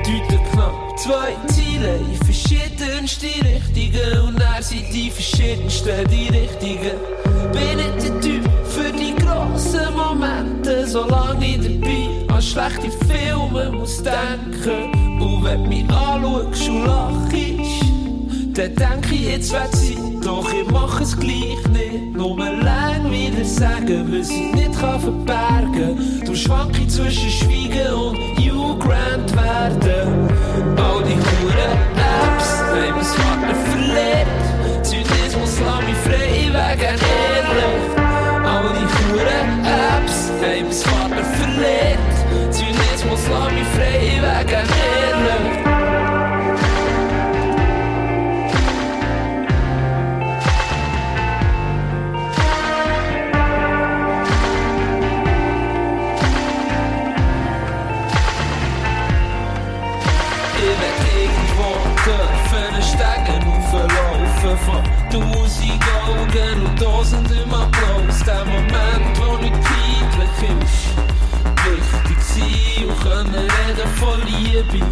Deuten knapp zwei Ziele in verschiedenste Richtungen und er sind die verschiedensten die Richtigen. Bin ich der Typ für die grossen Momente, solange ich dabei an schlechte Filme muss denken. Und wenn mich anschaust und lachst, dann denke ich, jetzt wird Zeit, doch ich mach es gleich nicht. Nur lang wieder sagen, was ich nicht kann verbergen. Du schwanke zwischen Schweigen und You Grant werden. All die coolen Apps haben mein Vater verlehrt. Zynismus lass mich frei wegen Ehrlich. All die coolen Apps haben mein Vater verlehrt. Zynismus lass mich frei wegen Ehrlich. Von Liebe.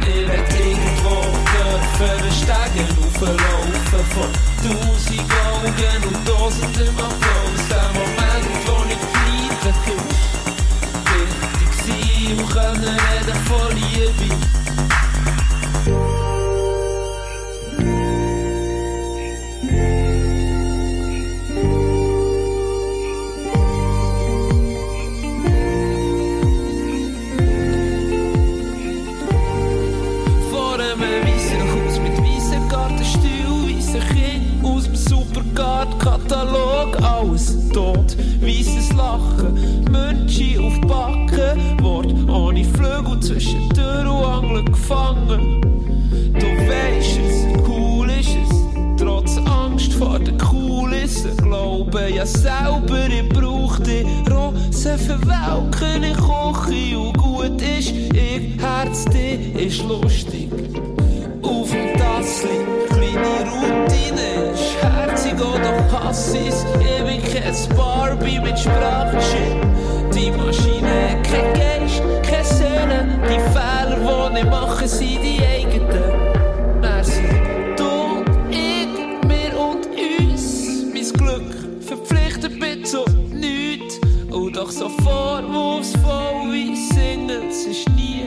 Ich werd irgendwo dürfen Stegen auflaufen von tausend Augen und tausendem Applaus. Der Moment, wo nicht peinlich ist, wichtig sein und können reden von Liebe. Ja selber, ich brauch die Rosen verwelken in Küche und gut ist, ich Herz, die ist lustig. Auf dem Tassli, kleine Routine, ist herzig oder. Ich bin kein Barbie mit Sprachshit. Die Maschine kein Geist, keine Seele. Die Fehler, die ich mache, sind die eigenen. Merci. Zu nichts. Und doch so vorwurfsvoll wie singen, es ist nie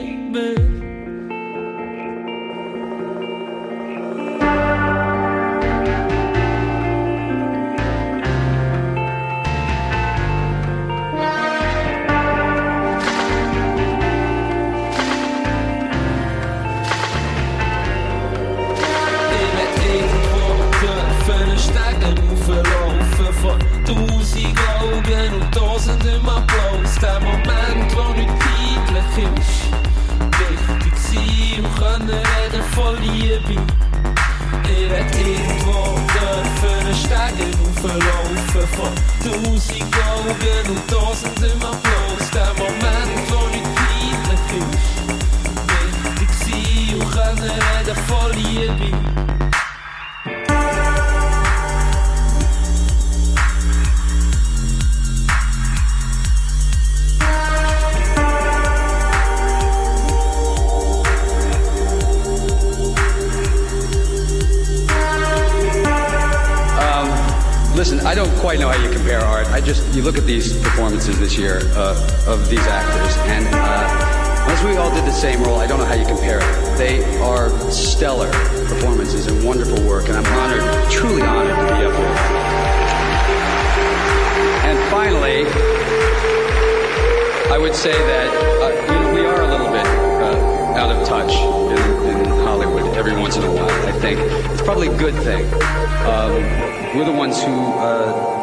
von Liebe. Ich will irgendwo dürfen Stegen auflaufen von tausend Augen und tausendem Applaus. Der Moment, wo nicht peinlich ist, wichtig sein und können reden von Liebe. Listen, I don't quite know how you compare art. I just you look at these performances this year uh, of these actors, and uh, we all did the same role, I don't know how you compare it. They are stellar performances and wonderful work, and I'm honored, truly honored to be up here. And finally, I would say that uh, you know we are a little bit uh, out of touch in, in Hollywood every once in a while. I think it's probably a good thing. Um, we're the ones who. Uh,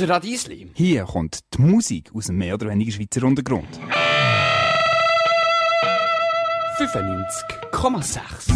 Radiesli. Hier kommt die Musik aus dem mehr oder weniger Schweizer Untergrund. Fifaninsk Krommer Sachs.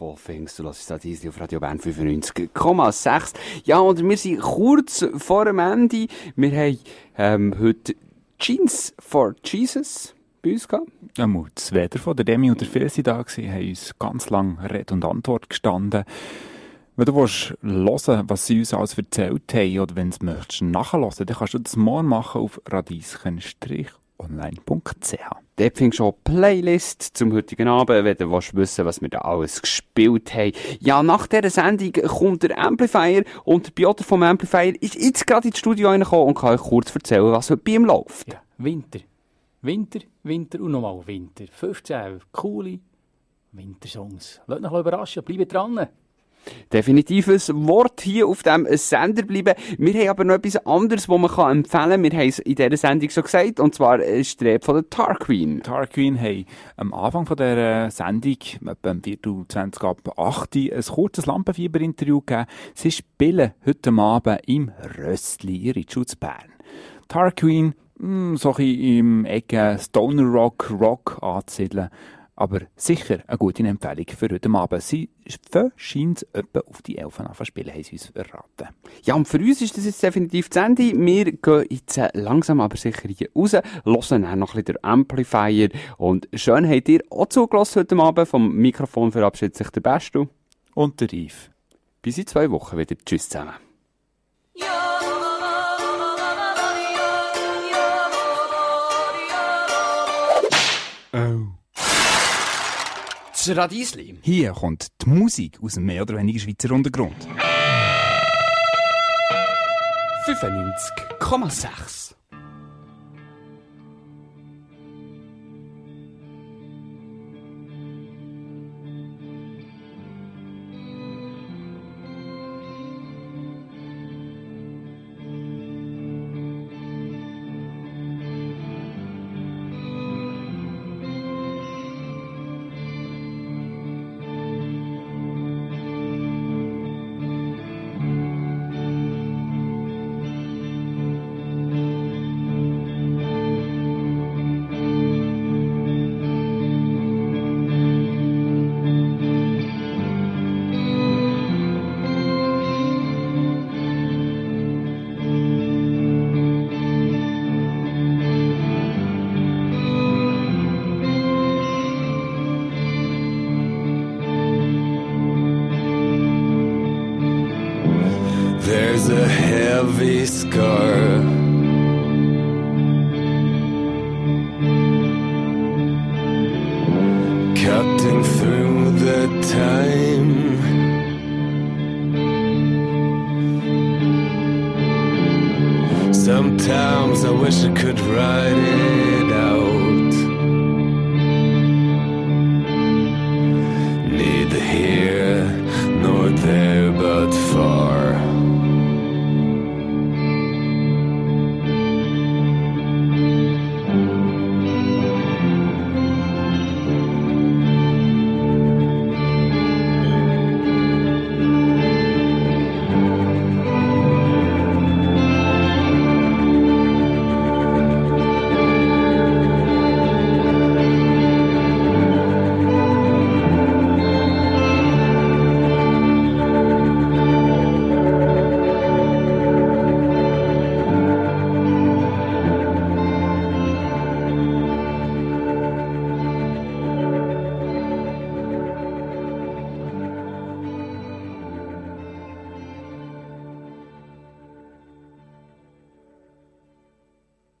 All Things. Du hörst das easy auf Radio Bern 95,6. Ja, und wir sind kurz vor dem Ende. Wir haben ähm, heute Jeans for Jesus bei uns gehabt. Ja, mal, zwei davon, der Demi und der Phil sind da gewesen, haben uns ganz lang Rede und Antwort gestanden. Wenn du willst hören, was sie uns alles erzählt haben, oder wenn du es möchtest nachhören, dann kannst du das morgen machen auf radieschen-online.ch. Dort findest du auch Playlist zum heutigen Abend, wenn du willst wissen was wir da alles gespielt haben. Ja, nach dieser Sendung kommt der Amplifier und der Piotr vom Amplifier ist jetzt gerade ins Studio reingekommen und kann euch kurz erzählen, was heute bei ihm läuft. Winter. Winter, Winter und nochmal Winter. 15 coole Wintersongs. Lasst euch überraschen, bleibt dran. Definitiv ein Wort hier auf dem Sender bleiben. Wir haben aber noch etwas anderes, das man kann empfehlen kann. Wir haben es in dieser Sendung schon gesagt, und zwar ist die Rede von der Tarquin. Tarquin haben am Anfang von dieser Sendung, etwa am 24 ab 8 ein kurzes Lampenfieber-Interview gegeben. Sie spielen heute Abend im Röstli, ihre Schutz Bern. Tarquin, mh, so ein bisschen im Ecke Stoner Rock, Rock anzusiedeln. Aber sicher eine gute Empfehlung für heute Abend. Sie scheint etwa auf die 11 an spielen, haben sie uns verraten. Ja, und für uns ist das jetzt definitiv zu Ende. Wir gehen jetzt äh, langsam aber sicher hier raus, hören dann noch ein bisschen den Amplifier. Und schön habt ihr auch zugelassen heute Abend. Vom Mikrofon verabschiedet sich der Beste. Und der Yves. Bis in zwei Wochen wieder. Tschüss zusammen. Oh. Das Radiesli. Hier kommt die Musik aus dem mehr oder weniger Schweizer Untergrund. 95,6.